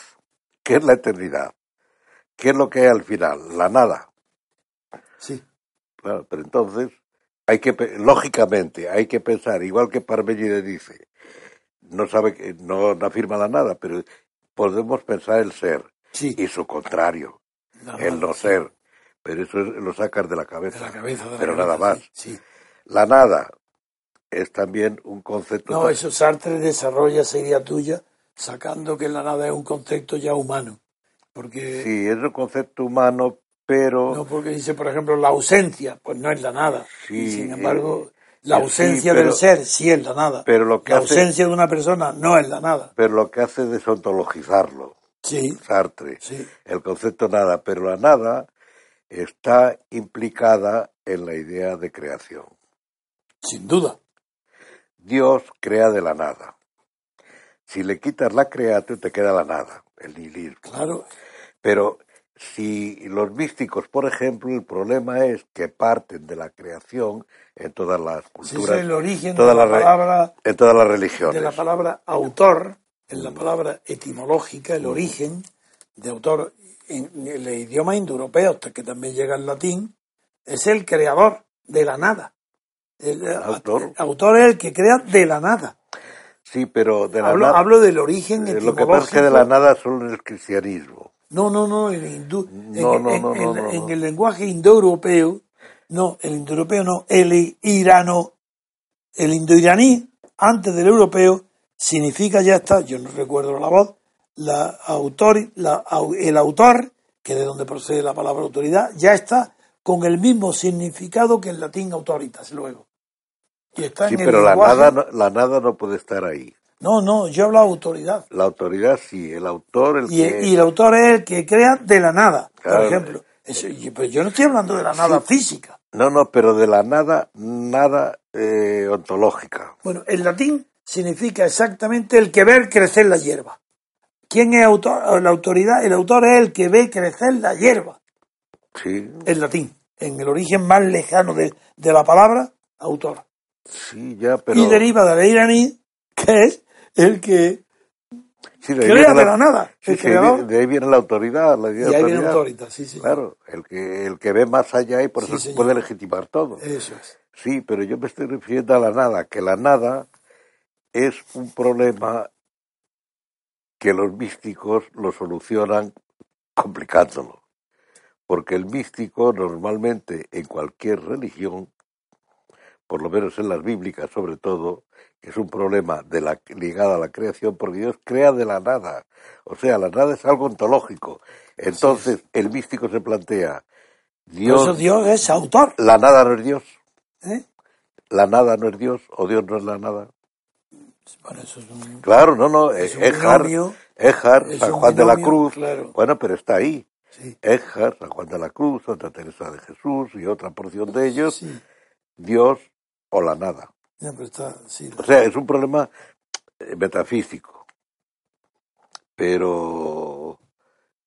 Speaker 3: ¿Qué es la eternidad? ¿Qué es lo que hay al final? La nada.
Speaker 2: Sí.
Speaker 3: Claro, pero entonces, hay que, lógicamente, hay que pensar, igual que Parménides dice, no sabe que, no, no afirma la nada, pero podemos pensar el ser
Speaker 2: Sí.
Speaker 3: y su contrario,
Speaker 2: La
Speaker 3: el
Speaker 2: nada,
Speaker 3: no
Speaker 2: sí.
Speaker 3: ser. Pero eso es- lo sacas de la
Speaker 2: De
Speaker 3: cabeza.
Speaker 2: la cabeza. de la
Speaker 3: pero
Speaker 2: cabeza,
Speaker 3: nada más.
Speaker 2: Sí. sí.
Speaker 3: La nada es también un concepto.
Speaker 2: No, eso Sartre desarrolla esa idea tuya sacando que la nada es un concepto ya humano. Porque,
Speaker 3: Sí, es un concepto humano, pero
Speaker 2: no porque dice, por ejemplo, la ausencia, pues no es la nada.
Speaker 3: Sí,
Speaker 2: y sin
Speaker 3: eh,
Speaker 2: embargo, la ausencia
Speaker 3: pero-
Speaker 2: del ser sí es la nada.
Speaker 3: pero lo que
Speaker 2: la
Speaker 3: hace-
Speaker 2: ausencia de una persona no es la nada.
Speaker 3: pero lo que hace es desontologizarlo,
Speaker 2: Sí,
Speaker 3: Sartre.
Speaker 2: sí.
Speaker 3: El concepto nada, pero la nada está implicada en la idea de creación.
Speaker 2: Sin duda.
Speaker 3: Dios crea de la nada. Si le quitas la creación, te queda la nada, el nihilismo.
Speaker 2: Claro.
Speaker 3: Pero si los místicos, por ejemplo, el problema es que parten de la creación en todas las culturas,
Speaker 2: es el origen de la
Speaker 3: las
Speaker 2: palabra
Speaker 3: en todas las
Speaker 2: de
Speaker 3: religiones.
Speaker 2: la palabra autor, en la palabra etimológica, el origen de autor el idioma indoeuropeo, hasta que también llega el latín, es el creador de la nada. El, eh,
Speaker 3: Autor.
Speaker 2: el autor es el que crea de la nada.
Speaker 3: Sí, pero de la
Speaker 2: Hablo,
Speaker 3: nada.
Speaker 2: hablo del origen
Speaker 3: eh,
Speaker 2: etimológico.
Speaker 3: lo que pasa es que de la nada solo en el cristianismo.
Speaker 2: No, no, no, el hindú,
Speaker 3: No,
Speaker 2: en,
Speaker 3: no,
Speaker 2: en-
Speaker 3: no,
Speaker 2: en- en el lenguaje indoeuropeo, no, el indoeuropeo no, el irano, el indoiraní, antes del europeo, significa ya está, yo no recuerdo la voz, la autor, la, el autor, que de donde procede la palabra autoridad, ya está con el mismo significado que el latín autoritas luego. Y está
Speaker 3: Sí,
Speaker 2: en el
Speaker 3: pero la
Speaker 2: lenguaje-
Speaker 3: nada, no, la nada no puede estar ahí.
Speaker 2: No, no, yo hablo de autoridad.
Speaker 3: La autoridad sí, el autor, el
Speaker 2: Y,
Speaker 3: que...
Speaker 2: y el autor es el que crea de la nada, por ejemplo. Eso, yo- pero yo no estoy hablando de la nada física.
Speaker 3: No, no, pero de la nada, nada eh, ontológica.
Speaker 2: Bueno, el latín significa exactamente el que ver crecer la hierba. ¿Quién es autor? La autoridad, el autor es el que ve crecer la hierba.
Speaker 3: Sí,
Speaker 2: El latín, en el origen más lejano de, de la palabra, autor.
Speaker 3: sí, ya, pero...
Speaker 2: Y deriva de la iraní, que es el que
Speaker 3: sí,
Speaker 2: crea de la nada,
Speaker 3: sí,
Speaker 2: el
Speaker 3: sí, de ahí viene- la autoridad. La
Speaker 2: Y
Speaker 3: de
Speaker 2: ahí viene
Speaker 3: autoridad.
Speaker 2: autorita, sí, sí.
Speaker 3: Claro, el que, el que ve más allá y por eso
Speaker 2: señor.
Speaker 3: puede legitimar todo.
Speaker 2: Eso es.
Speaker 3: Sí, pero yo me estoy refiriendo a la nada, que la nada es un problema que los místicos lo solucionan complicándolo. Porque el místico normalmente en cualquier religión, por lo menos en las bíblicas sobre todo, es un problema de la, ligado a la creación, porque Dios crea de la nada. O sea, la nada es algo ontológico. Entonces, el místico se plantea, Dios,
Speaker 2: eso Dios es autor.
Speaker 3: la nada no es Dios.
Speaker 2: ¿eh?
Speaker 3: La nada no es Dios o Dios no es la nada.
Speaker 2: Bueno, eso es un,
Speaker 3: Claro, no, no.
Speaker 2: es
Speaker 3: Ejar,
Speaker 2: binomio.
Speaker 3: Ejar, San Juan de la Cruz.
Speaker 2: claro.
Speaker 3: Bueno, pero está ahí.
Speaker 2: Sí,
Speaker 3: Ejar, San Juan de la Cruz, Santa Teresa de Jesús y otra porción de ellos,
Speaker 2: sí.
Speaker 3: Dios o la nada.
Speaker 2: No, pero está, sí.
Speaker 3: O sea, es un problema eh, metafísico, pero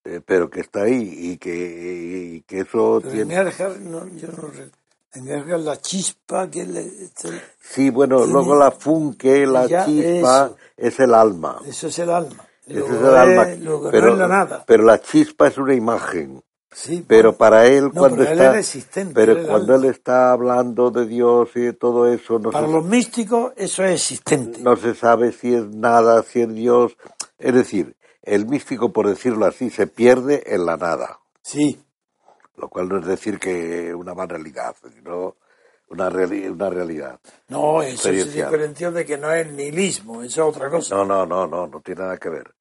Speaker 3: eh, pero que está ahí y que, y que eso
Speaker 2: Pero en
Speaker 3: tiene...
Speaker 2: Erhard, no, yo no Erhard la chispa que le,
Speaker 3: Sí, bueno,
Speaker 2: tiene-
Speaker 3: luego la funke, la chispa,
Speaker 2: eso.
Speaker 3: es el alma.
Speaker 2: eso es el alma. Luego
Speaker 3: es el alma.
Speaker 2: es- no
Speaker 3: pero,
Speaker 2: es la nada.
Speaker 3: pero la chispa es una imagen.
Speaker 2: Sí,
Speaker 3: Pero
Speaker 2: bueno,
Speaker 3: para él,
Speaker 2: No,
Speaker 3: cuando
Speaker 2: pero él
Speaker 3: está.
Speaker 2: era existente,
Speaker 3: pero
Speaker 2: él
Speaker 3: cuando él está hablando de Dios y de todo eso, no,
Speaker 2: para
Speaker 3: se,
Speaker 2: los místicos eso es existente.
Speaker 3: no se sabe si es nada, si es Dios. Es decir, el místico, por decirlo así, se pierde en la nada.
Speaker 2: Sí,
Speaker 3: Lo cual no es decir que una banalidad, sino una, reali- una realidad.
Speaker 2: no, eso se
Speaker 3: Experiencial.
Speaker 2: diferencia de que no es nihilismo, eso es otra cosa.
Speaker 3: No, no, no, no, no tiene nada que ver.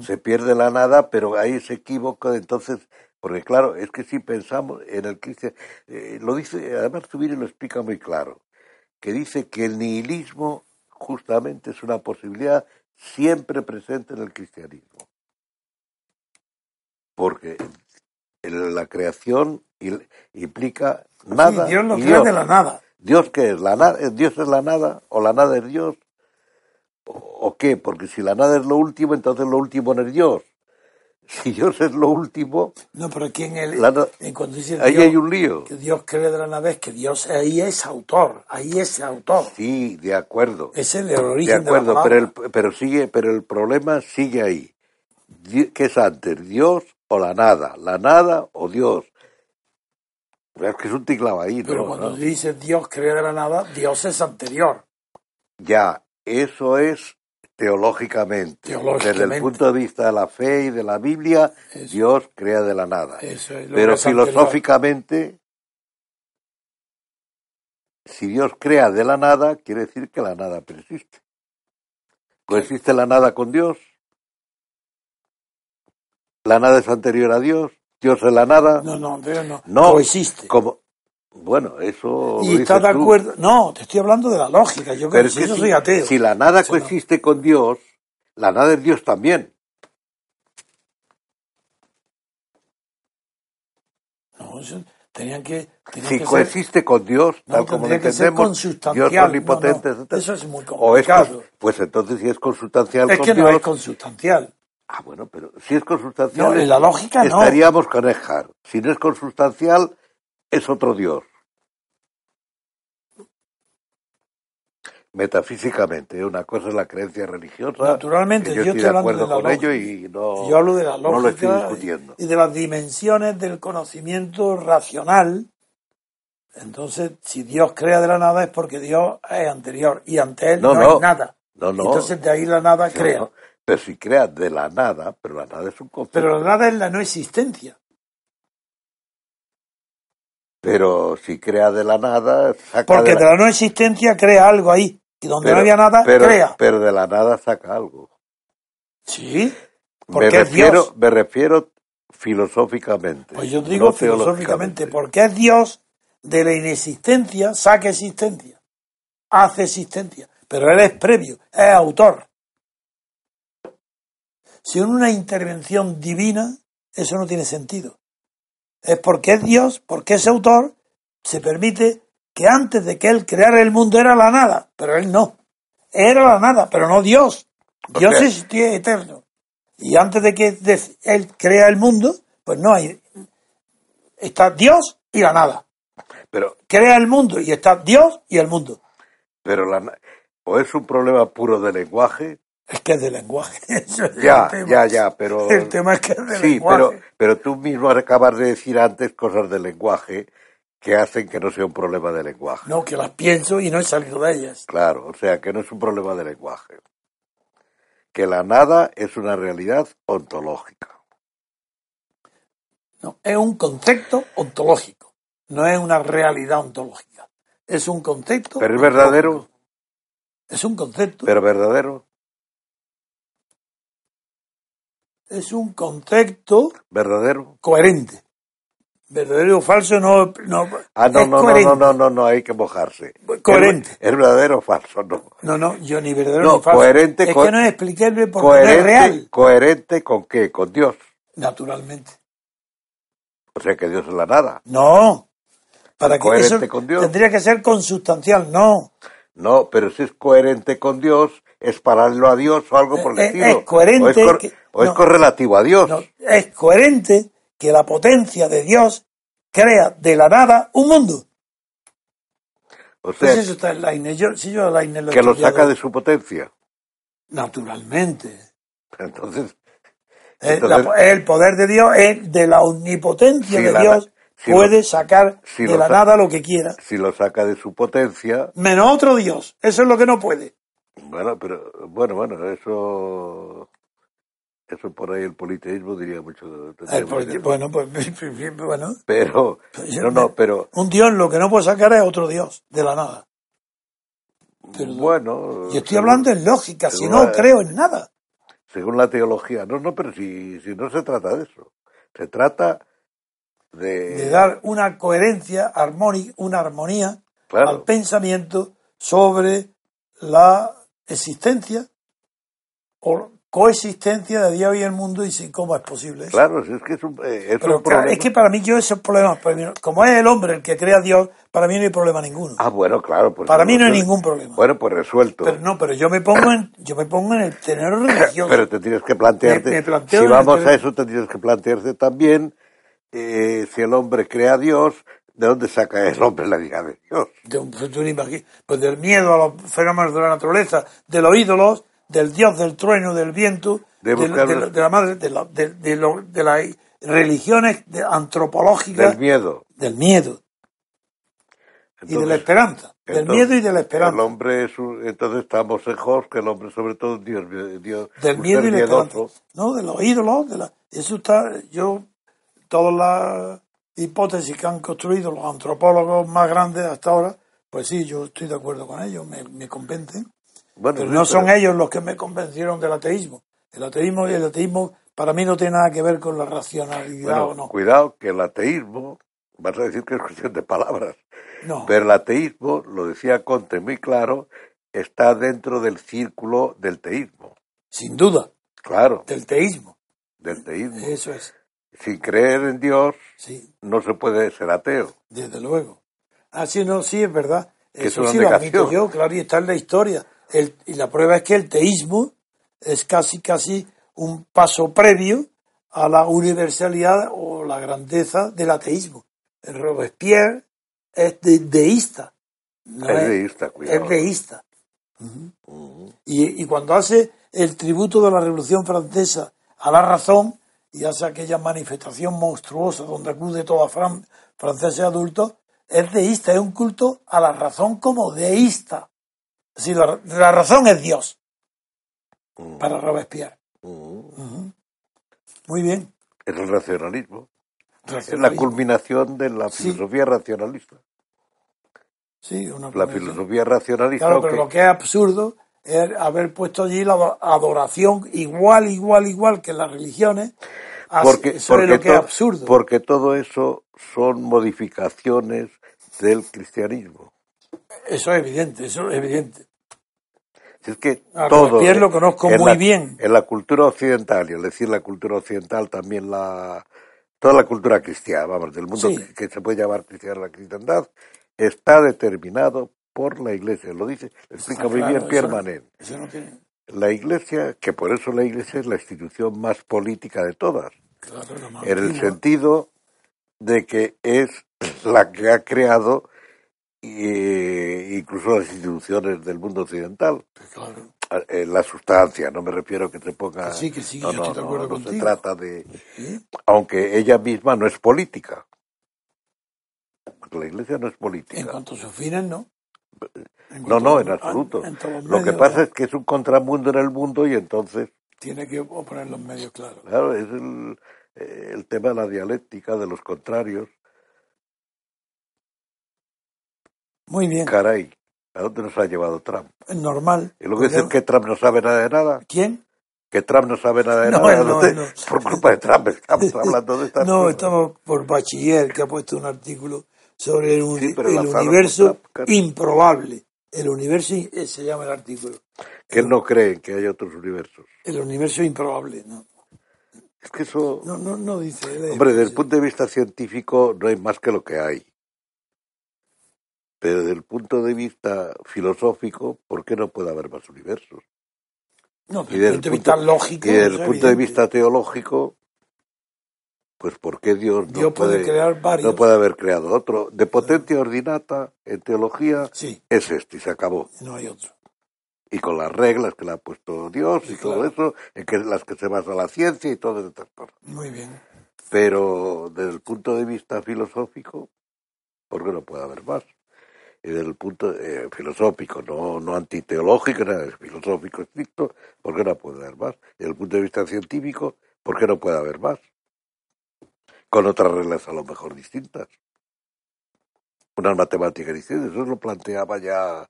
Speaker 3: Se pierde la nada, pero ahí se equivoca, entonces, porque claro, es que si pensamos en el cristianismo, lo dice, además Zubiri lo explica muy claro, que dice que el nihilismo justamente es una posibilidad siempre presente en el cristianismo. Porque la creación implica nada.
Speaker 2: Sí, Dios
Speaker 3: y
Speaker 2: crea de la nada.
Speaker 3: ¿Dios qué es? ¿La na- ¿Dios es la nada? ¿O la nada es Dios? ¿O, qué? Porque si la nada es lo último, entonces lo último no es Dios. Si Dios es lo último,
Speaker 2: No, pero aquí en el,
Speaker 3: La na-
Speaker 2: en cuando dice
Speaker 3: ahí
Speaker 2: Dios,
Speaker 3: hay un lío.
Speaker 2: que Dios cree de la nada es que Dios ahí es autor, ahí es autor.
Speaker 3: Sí, de acuerdo.
Speaker 2: Ese es el
Speaker 3: De
Speaker 2: origen de,
Speaker 3: acuerdo,
Speaker 2: la
Speaker 3: pero el, pero sigue, pero el problema sigue ahí. ¿Qué es antes, Dios o la nada? ¿La nada o Dios? Es que es un ticlado ahí,
Speaker 2: Pero cuando
Speaker 3: ¿no?
Speaker 2: dice Dios crea de la nada, Dios es anterior.
Speaker 3: Ya, eso es teológicamente.
Speaker 2: Teológicamente.
Speaker 3: Desde el punto de vista de la fe y de la Biblia,
Speaker 2: Eso.
Speaker 3: Dios crea de la nada.
Speaker 2: Eso es lo
Speaker 3: Pero
Speaker 2: anterior.
Speaker 3: filosóficamente, si Dios crea de la nada, quiere decir que la nada persiste. ¿Coexiste la nada con Dios? ¿La nada es anterior a Dios? ¿Dios es la nada?
Speaker 2: No, no, pero no.
Speaker 3: No,
Speaker 2: Coexiste.
Speaker 3: Como, bueno, eso
Speaker 2: Y está de
Speaker 3: tú.
Speaker 2: acuerdo. No, te estoy hablando de la lógica. Yo, creo
Speaker 3: es
Speaker 2: que
Speaker 3: que si,
Speaker 2: soy ateo.
Speaker 3: si la nada coexiste con Dios, la nada es Dios también.
Speaker 2: No, eso tenían que. tenían
Speaker 3: Si
Speaker 2: que ser-
Speaker 3: coexiste con Dios,
Speaker 2: no,
Speaker 3: tal como lo
Speaker 2: que
Speaker 3: entendemos. Dios omnipotente,
Speaker 2: No. Eso es muy
Speaker 3: O es
Speaker 2: complicado.
Speaker 3: pues entonces si es consustancial
Speaker 2: Es
Speaker 3: con
Speaker 2: que
Speaker 3: Dios,
Speaker 2: no es consustancial.
Speaker 3: Ah bueno, pero si es consustancial,
Speaker 2: No, en la lógica no.
Speaker 3: estaríamos con. Si no es consustancial, es otro Dios. Metafísicamente, una cosa es la creencia religiosa.
Speaker 2: Naturalmente, yo
Speaker 3: yo
Speaker 2: estoy
Speaker 3: de
Speaker 2: hablando
Speaker 3: acuerdo
Speaker 2: de la
Speaker 3: con ello
Speaker 2: lógica.
Speaker 3: y no,
Speaker 2: Yo hablo de la
Speaker 3: no lo estoy
Speaker 2: lógica
Speaker 3: discutiendo.
Speaker 2: y de las dimensiones del conocimiento racional. Entonces, si Dios crea de la nada es porque Dios es anterior y ante él
Speaker 3: No,
Speaker 2: hay nada.
Speaker 3: No, no.
Speaker 2: Entonces de ahí la nada crea.
Speaker 3: ¿no? Pero si crea de la nada, pero la nada es un concepto.
Speaker 2: Pero la nada es la no existencia.
Speaker 3: Pero si crea de la nada, saca
Speaker 2: Porque
Speaker 3: de
Speaker 2: de
Speaker 3: la...
Speaker 2: no existencia crea algo ahí. Y donde
Speaker 3: pero,
Speaker 2: no había nada,
Speaker 3: pero-
Speaker 2: crea.
Speaker 3: Pero de la nada saca algo.
Speaker 2: Sí.
Speaker 3: Me
Speaker 2: Porque es
Speaker 3: refiero,
Speaker 2: Dios.
Speaker 3: me refiero filosóficamente.
Speaker 2: Pues yo digo
Speaker 3: no
Speaker 2: filosóficamente, porque es Dios de la inexistencia, saca existencia, hace existencia. Pero él es previo, es autor. Sin una intervención divina, eso no tiene sentido. Es porque es Dios, porque es autor, se permite que antes de que él creara el mundo era la nada, pero él no. Era la nada, pero no Dios. Dios
Speaker 3: Ok.
Speaker 2: es eterno. Y antes de que él crea el mundo, pues no hay. Está Dios y la nada.
Speaker 3: Pero,
Speaker 2: Crea el mundo y está Dios y el mundo.
Speaker 3: pero la, o es un problema puro de lenguaje,
Speaker 2: Es que es de lenguaje. Eso es
Speaker 3: ya, ya, ya, pero...
Speaker 2: El tema es que es de
Speaker 3: Sí,
Speaker 2: lenguaje.
Speaker 3: pero, pero tú mismo acabas de decir antes cosas de lenguaje que hacen que no sea un problema de lenguaje.
Speaker 2: No, que las pienso y no he salido de ellas.
Speaker 3: Claro, o sea, que no es un problema de lenguaje. Que la nada es una realidad ontológica.
Speaker 2: No, es un concepto ontológico. No es una realidad ontológica. Es un concepto.
Speaker 3: Pero es verdadero,
Speaker 2: Es un concepto.
Speaker 3: pero verdadero,
Speaker 2: Es un concepto
Speaker 3: verdadero.
Speaker 2: coherente. Verdadero o falso no. no
Speaker 3: Ah, no,
Speaker 2: es
Speaker 3: no, no,
Speaker 2: coherente.
Speaker 3: no, no, no, no, hay que mojarse.
Speaker 2: Coherente.
Speaker 3: ¿Es, verdadero o falso? No.
Speaker 2: No, no, yo ni verdadero
Speaker 3: No,
Speaker 2: ni falso.
Speaker 3: coherente,
Speaker 2: es
Speaker 3: co-
Speaker 2: que no es explicable porque no es
Speaker 3: Coherente,
Speaker 2: real.
Speaker 3: coherente con qué? Con Dios.
Speaker 2: Naturalmente.
Speaker 3: O sea, que Dios es la nada.
Speaker 2: No. Para que
Speaker 3: Coherente
Speaker 2: eso
Speaker 3: con Dios.
Speaker 2: tendría que ser consustancial. No.
Speaker 3: No, pero si es coherente con Dios, es paralelo a Dios o algo por el
Speaker 2: Eh, eh,
Speaker 3: estilo.
Speaker 2: es coherente
Speaker 3: O es, cor-
Speaker 2: que-
Speaker 3: o es
Speaker 2: no.
Speaker 3: correlativo a Dios.
Speaker 2: No, es coherente que la potencia de Dios crea de la nada un mundo.
Speaker 3: o sea,
Speaker 2: Pues eso está en Leibniz. Yo, si yo Leibniz lo
Speaker 3: que lo saca de su potencia.
Speaker 2: Naturalmente.
Speaker 3: Entonces,
Speaker 2: Es
Speaker 3: Entonces-
Speaker 2: la- el poder de Dios es de la omnipotencia de
Speaker 3: la-
Speaker 2: Dios. puede
Speaker 3: lo-
Speaker 2: sacar de la
Speaker 3: sa-
Speaker 2: nada lo que quiera.
Speaker 3: si lo saca de su potencia,
Speaker 2: Menos otro Dios. Eso es lo que no puede.
Speaker 3: Bueno, pero bueno, bueno, eso eso por ahí el politeísmo diría mucho.
Speaker 2: El politi-
Speaker 3: mucho-
Speaker 2: bueno, pues bueno.
Speaker 3: Pero
Speaker 2: yo
Speaker 3: no, no, pero
Speaker 2: Un Dios lo que no puede sacar es otro Dios de la nada. Pero-
Speaker 3: bueno.
Speaker 2: Y estoy
Speaker 3: según-
Speaker 2: hablando en lógica, si no
Speaker 3: la-
Speaker 2: creo en nada.
Speaker 3: según la teología. No, no, pero si, si no se trata de eso. Se trata de,
Speaker 2: De dar una coherencia armónica, una armonía
Speaker 3: claro,
Speaker 2: al pensamiento sobre la existencia o coexistencia de Dios y el mundo y si cómo es posible eso.
Speaker 3: claro, es que es un, eh, es
Speaker 2: Pero
Speaker 3: un
Speaker 2: claro,
Speaker 3: problema.
Speaker 2: es que para mí yo esos problemas, no- como es el hombre el que crea a Dios, para mí no hay problema ninguno.
Speaker 3: Ah, bueno, claro. Pues
Speaker 2: para mí no hay ningún problema.
Speaker 3: Bueno, pues resuelto.
Speaker 2: Pero no, pero yo me pongo en, yo me pongo en el tenor religioso.
Speaker 3: Pero te tienes que plantearte,
Speaker 2: Me- me planteo
Speaker 3: si vamos a eso, te tienes que plantearte también eh, si el hombre crea a Dios, ¿de dónde saca el hombre la de Dios?
Speaker 2: de un imagi- pues del miedo a los fenómenos de la naturaleza, de los ídolos, del dios del trueno, del viento,
Speaker 3: De
Speaker 2: de, la- de la madre, de, la- de- de lo- de las religiones de- antropológicas
Speaker 3: Del miedo.
Speaker 2: del miedo y de la esperanza, del
Speaker 3: entonces,
Speaker 2: miedo y de la
Speaker 3: El
Speaker 2: esperanza,
Speaker 3: hombre es un- entonces estamos en Jos, que el hombre sobre todo Dios, Dios
Speaker 2: del miedo y la esperanza, no, de los ídolos, de la, eso está, yo todas las hipótesis que han construido los antropólogos más grandes hasta ahora, pues sí, yo estoy de acuerdo con ellos, me, me convencen.
Speaker 3: Bueno,
Speaker 2: Pero no son ellos los que me convencieron del ateísmo. El ateísmo el ateísmo para mí no tiene nada que ver con la racionalidad
Speaker 3: bueno,
Speaker 2: o no.
Speaker 3: cuidado que el ateísmo, vas a decir que es cuestión de palabras,
Speaker 2: No,
Speaker 3: pero el ateísmo, lo decía Conte muy claro, está dentro del círculo del teísmo.
Speaker 2: sin duda,
Speaker 3: Claro,
Speaker 2: del teísmo.
Speaker 3: del teísmo.
Speaker 2: Eso es,
Speaker 3: Sin creer en Dios
Speaker 2: sí,
Speaker 3: no se puede ser ateo.
Speaker 2: desde luego. Ah, sí, no, sí, es verdad.
Speaker 3: Que
Speaker 2: Eso
Speaker 3: es
Speaker 2: sí lo admito yo, claro, y está en la historia. El- y la prueba es que el teísmo es casi, casi un paso previo a la universalidad o la grandeza del ateísmo. El Robespierre es de- deísta. no
Speaker 3: es deísta, cuidado.
Speaker 2: es deísta. Y, y cuando hace el tributo de la Revolución Francesa a la razón y hace aquella manifestación monstruosa donde acude toda Fran franceses adultos, es deísta, es un culto a la razón como deísta. Es decir, la, la razón es Dios
Speaker 3: Mm,
Speaker 2: para Robespierre.
Speaker 3: mm.
Speaker 2: Muy bien.
Speaker 3: Es el racionalismo. Es la culminación de la
Speaker 2: Sí.
Speaker 3: filosofía racionalista.
Speaker 2: Sí, una
Speaker 3: La filosofía racionalista.
Speaker 2: Claro, pero lo que es absurdo es haber puesto allí la ado- adoración igual, igual, igual que en las religiones. Así-
Speaker 3: porque,
Speaker 2: eso es
Speaker 3: porque
Speaker 2: lo que es absurdo.
Speaker 3: porque todo eso son modificaciones del cristianismo.
Speaker 2: Eso es evidente, eso es evidente.
Speaker 3: Si es que
Speaker 2: A
Speaker 3: todo.
Speaker 2: Robespierre lo conozco muy
Speaker 3: la-
Speaker 2: bien.
Speaker 3: En la cultura occidental, y al decir la cultura occidental también la. Toda la cultura cristiana, vamos, del mundo
Speaker 2: Sí.
Speaker 3: que, que se puede llamar cristiana la cristiandad, está determinado por la Iglesia. Lo dice, lo explica
Speaker 2: Ah,
Speaker 3: muy bien Pierre Manet.
Speaker 2: No.
Speaker 3: La Iglesia, que por eso la Iglesia es la institución más política de todas,
Speaker 2: Claro,
Speaker 3: en el sentido de que es la que ha creado incluso las instituciones del mundo occidental.
Speaker 2: Claro.
Speaker 3: Eh, la sustancia, no me refiero a que se ponga...
Speaker 2: Que sí, que sí,
Speaker 3: no,
Speaker 2: yo
Speaker 3: no,
Speaker 2: estoy de
Speaker 3: no,
Speaker 2: acuerdo
Speaker 3: no se trata de... Aunque ella misma no es política. La Iglesia no es
Speaker 2: En
Speaker 3: política.
Speaker 2: cuanto a sus fines, no.
Speaker 3: No, no, en absoluto.
Speaker 2: en
Speaker 3: Lo que pasa es que es un contramundo en el mundo y entonces
Speaker 2: Tiene que poner los medios claros.
Speaker 3: Claro, es el, eh, el tema de la dialéctica, de los contrarios.
Speaker 2: Muy bien.
Speaker 3: Caray, ¿a dónde nos ha llevado Trump?
Speaker 2: Es normal.
Speaker 3: Y luego dicen
Speaker 2: Podemos-
Speaker 3: que Trump no sabe nada de nada,
Speaker 2: ¿Quién?
Speaker 3: que Trump no sabe nada de
Speaker 2: No,
Speaker 3: nada.
Speaker 2: no, no.
Speaker 3: Por culpa de Trump estamos hablando de estas
Speaker 2: No,
Speaker 3: cosas.
Speaker 2: estamos por Bachiller, que ha puesto un artículo sobre el, uni-
Speaker 3: Sí, pero
Speaker 2: el
Speaker 3: lanzado
Speaker 2: universo improbable. El universo, eh, se llama el artículo.
Speaker 3: Que no cree que hay otros universos.
Speaker 2: El universo improbable. No,
Speaker 3: Es que eso,
Speaker 2: no, no, no dice él.
Speaker 3: hombre, desde el
Speaker 2: Sí.
Speaker 3: punto de vista científico no hay más que lo que hay. Pero desde el punto de vista filosófico, ¿por qué no puede haber más universos?
Speaker 2: No, desde el punto de vista lógico.
Speaker 3: Y desde
Speaker 2: es
Speaker 3: el punto de vista teológico, pues ¿por qué Dios no
Speaker 2: Dios puede, crear varios.
Speaker 3: no puede haber creado otro? De potencia ordinata en teología
Speaker 2: Sí,
Speaker 3: es este y se acabó.
Speaker 2: no hay otro.
Speaker 3: Y con las reglas que le ha puesto Dios y todo
Speaker 2: claro.
Speaker 3: eso, en que las que se basa la ciencia y todas estas cosas.
Speaker 2: Muy bien.
Speaker 3: Pero desde el punto de vista filosófico, ¿por qué no puede haber más? Y desde el punto eh, filosófico, no, no antiteológico, nada, es filosófico estricto, ¿por qué no puede haber más? Y desde el punto de vista científico, ¿por qué no puede haber más? Con otras reglas a lo mejor distintas. Unas matemáticas distintas, eso lo planteaba ya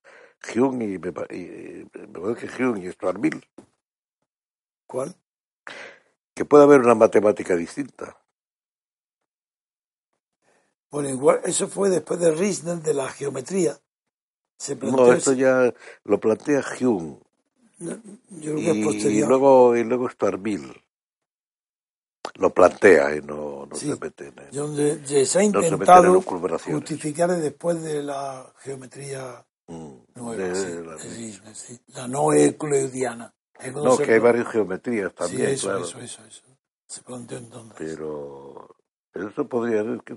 Speaker 3: Hume y me, y- me parece que Hume y Stuart Mill,
Speaker 2: ¿Cuál?
Speaker 3: que puede haber una matemática distinta.
Speaker 2: Bueno, igual, eso fue después de Riesner de la geometría. Se planteó
Speaker 3: No, esto
Speaker 2: ese-
Speaker 3: ya lo plantea Hume.
Speaker 2: yo creo que es
Speaker 3: y,
Speaker 2: posterior.
Speaker 3: luego y luego Stuart Mill lo plantea y no, no
Speaker 2: Sí.
Speaker 3: se mete en
Speaker 2: donde se, ha
Speaker 3: No se
Speaker 2: intentado justificar después de la geometría
Speaker 3: Mm,
Speaker 2: nueva,
Speaker 3: de-
Speaker 2: sí,
Speaker 3: la-
Speaker 2: sí. no euclidiana.
Speaker 3: No, que hay varias geometrías también,
Speaker 2: eso,
Speaker 3: claro.
Speaker 2: eso, eso, eso. Se planteó entonces.
Speaker 3: Pero eso podría ser que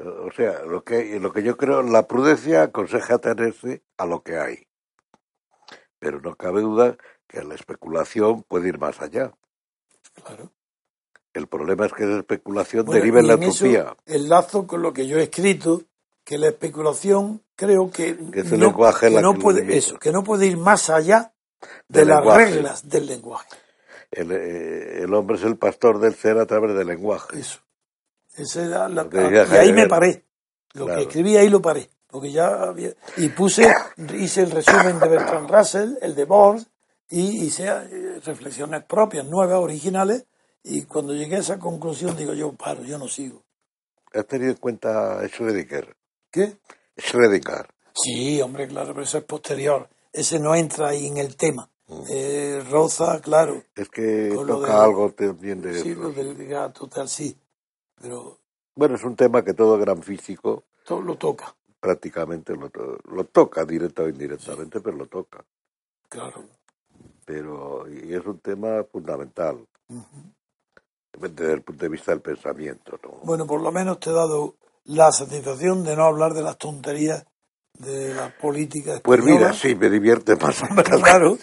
Speaker 3: o sea, lo que lo que yo creo, la prudencia aconseja atenerse a lo que hay. Pero no cabe duda que la especulación puede ir más allá.
Speaker 2: Claro.
Speaker 3: El problema es que esa especulación
Speaker 2: Bueno,
Speaker 3: deriva en la utopía.
Speaker 2: enlazo con lo que yo he escrito, que la especulación creo que,
Speaker 3: el
Speaker 2: no,
Speaker 3: lenguaje
Speaker 2: que
Speaker 3: la
Speaker 2: no
Speaker 3: que lo
Speaker 2: puede eso, que no puede ir más allá de las
Speaker 3: lenguaje.
Speaker 2: reglas del lenguaje.
Speaker 3: El, eh, el hombre es el pastor del ser a través del lenguaje.
Speaker 2: Eso. Esa era la- y ahí me paré. Lo
Speaker 3: Claro.
Speaker 2: que escribí ahí lo paré. Porque ya había, y puse, hice el resumen de Bertrand Russell, el de Bohr, y hice eh, reflexiones propias, nuevas, originales, y cuando llegué a esa conclusión digo yo, paro, yo no sigo.
Speaker 3: ¿Has tenido en cuenta Schrödinger?
Speaker 2: ¿Qué?
Speaker 3: Schrödinger.
Speaker 2: Sí, hombre, claro, pero eso es posterior. Ese no entra ahí en el tema.
Speaker 3: Mm.
Speaker 2: Eh, Roza, claro.
Speaker 3: Es que toca algo también de
Speaker 2: Sí, lo del gato, tal, sí. Pero
Speaker 3: Bueno, es un tema que todo gran físico
Speaker 2: todo lo toca,
Speaker 3: prácticamente lo, to- lo toca, directa o indirectamente, pero lo toca.
Speaker 2: claro.
Speaker 3: Pero y es un tema fundamental
Speaker 2: Ujú.
Speaker 3: Desde el punto de vista del pensamiento. ¿no?
Speaker 2: Bueno, por lo menos te he dado la satisfacción de no hablar de las tonterías de la política
Speaker 3: Pues mira,
Speaker 2: española.
Speaker 3: sí, me divierte más.
Speaker 2: claro,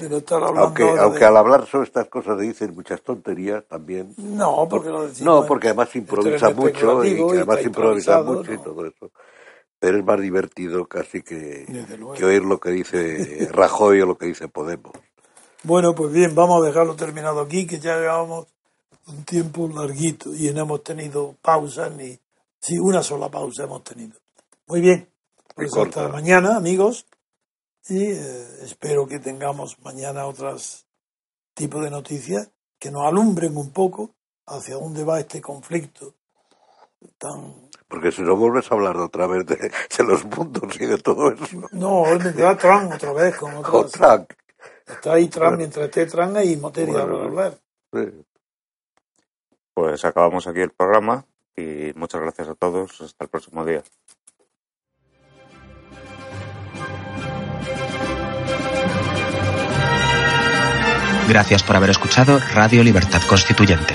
Speaker 2: de no estar hablando
Speaker 3: aunque
Speaker 2: ahora
Speaker 3: aunque
Speaker 2: de-
Speaker 3: al hablar sobre estas cosas dicen muchas tonterías también.
Speaker 2: No, porque lo decimos
Speaker 3: No, porque además improvisa mucho y que además improvisa mucho y todo eso. Pero es más divertido casi que, que oír lo que dice Rajoy o lo que dice Podemos.
Speaker 2: Bueno, pues bien, vamos a dejarlo terminado aquí, que ya llevamos un tiempo larguito y no hemos tenido pausas ni... Sí, una sola pausa hemos tenido. Muy bien, pues hasta mañana, amigos, y eh, espero que tengamos mañana otros tipos de noticias que nos alumbren un poco hacia dónde va este conflicto tan
Speaker 3: Porque si no vuelves a hablar otra vez de, los puntos y de todo eso.
Speaker 2: No, hoy me queda Trump otra vez con otra. Está ahí Trump mientras esté Trump y materia para hablar.
Speaker 1: Pues acabamos aquí el programa y muchas gracias a todos. Hasta el próximo día.
Speaker 4: Gracias por haber escuchado Radio Libertad Constituyente.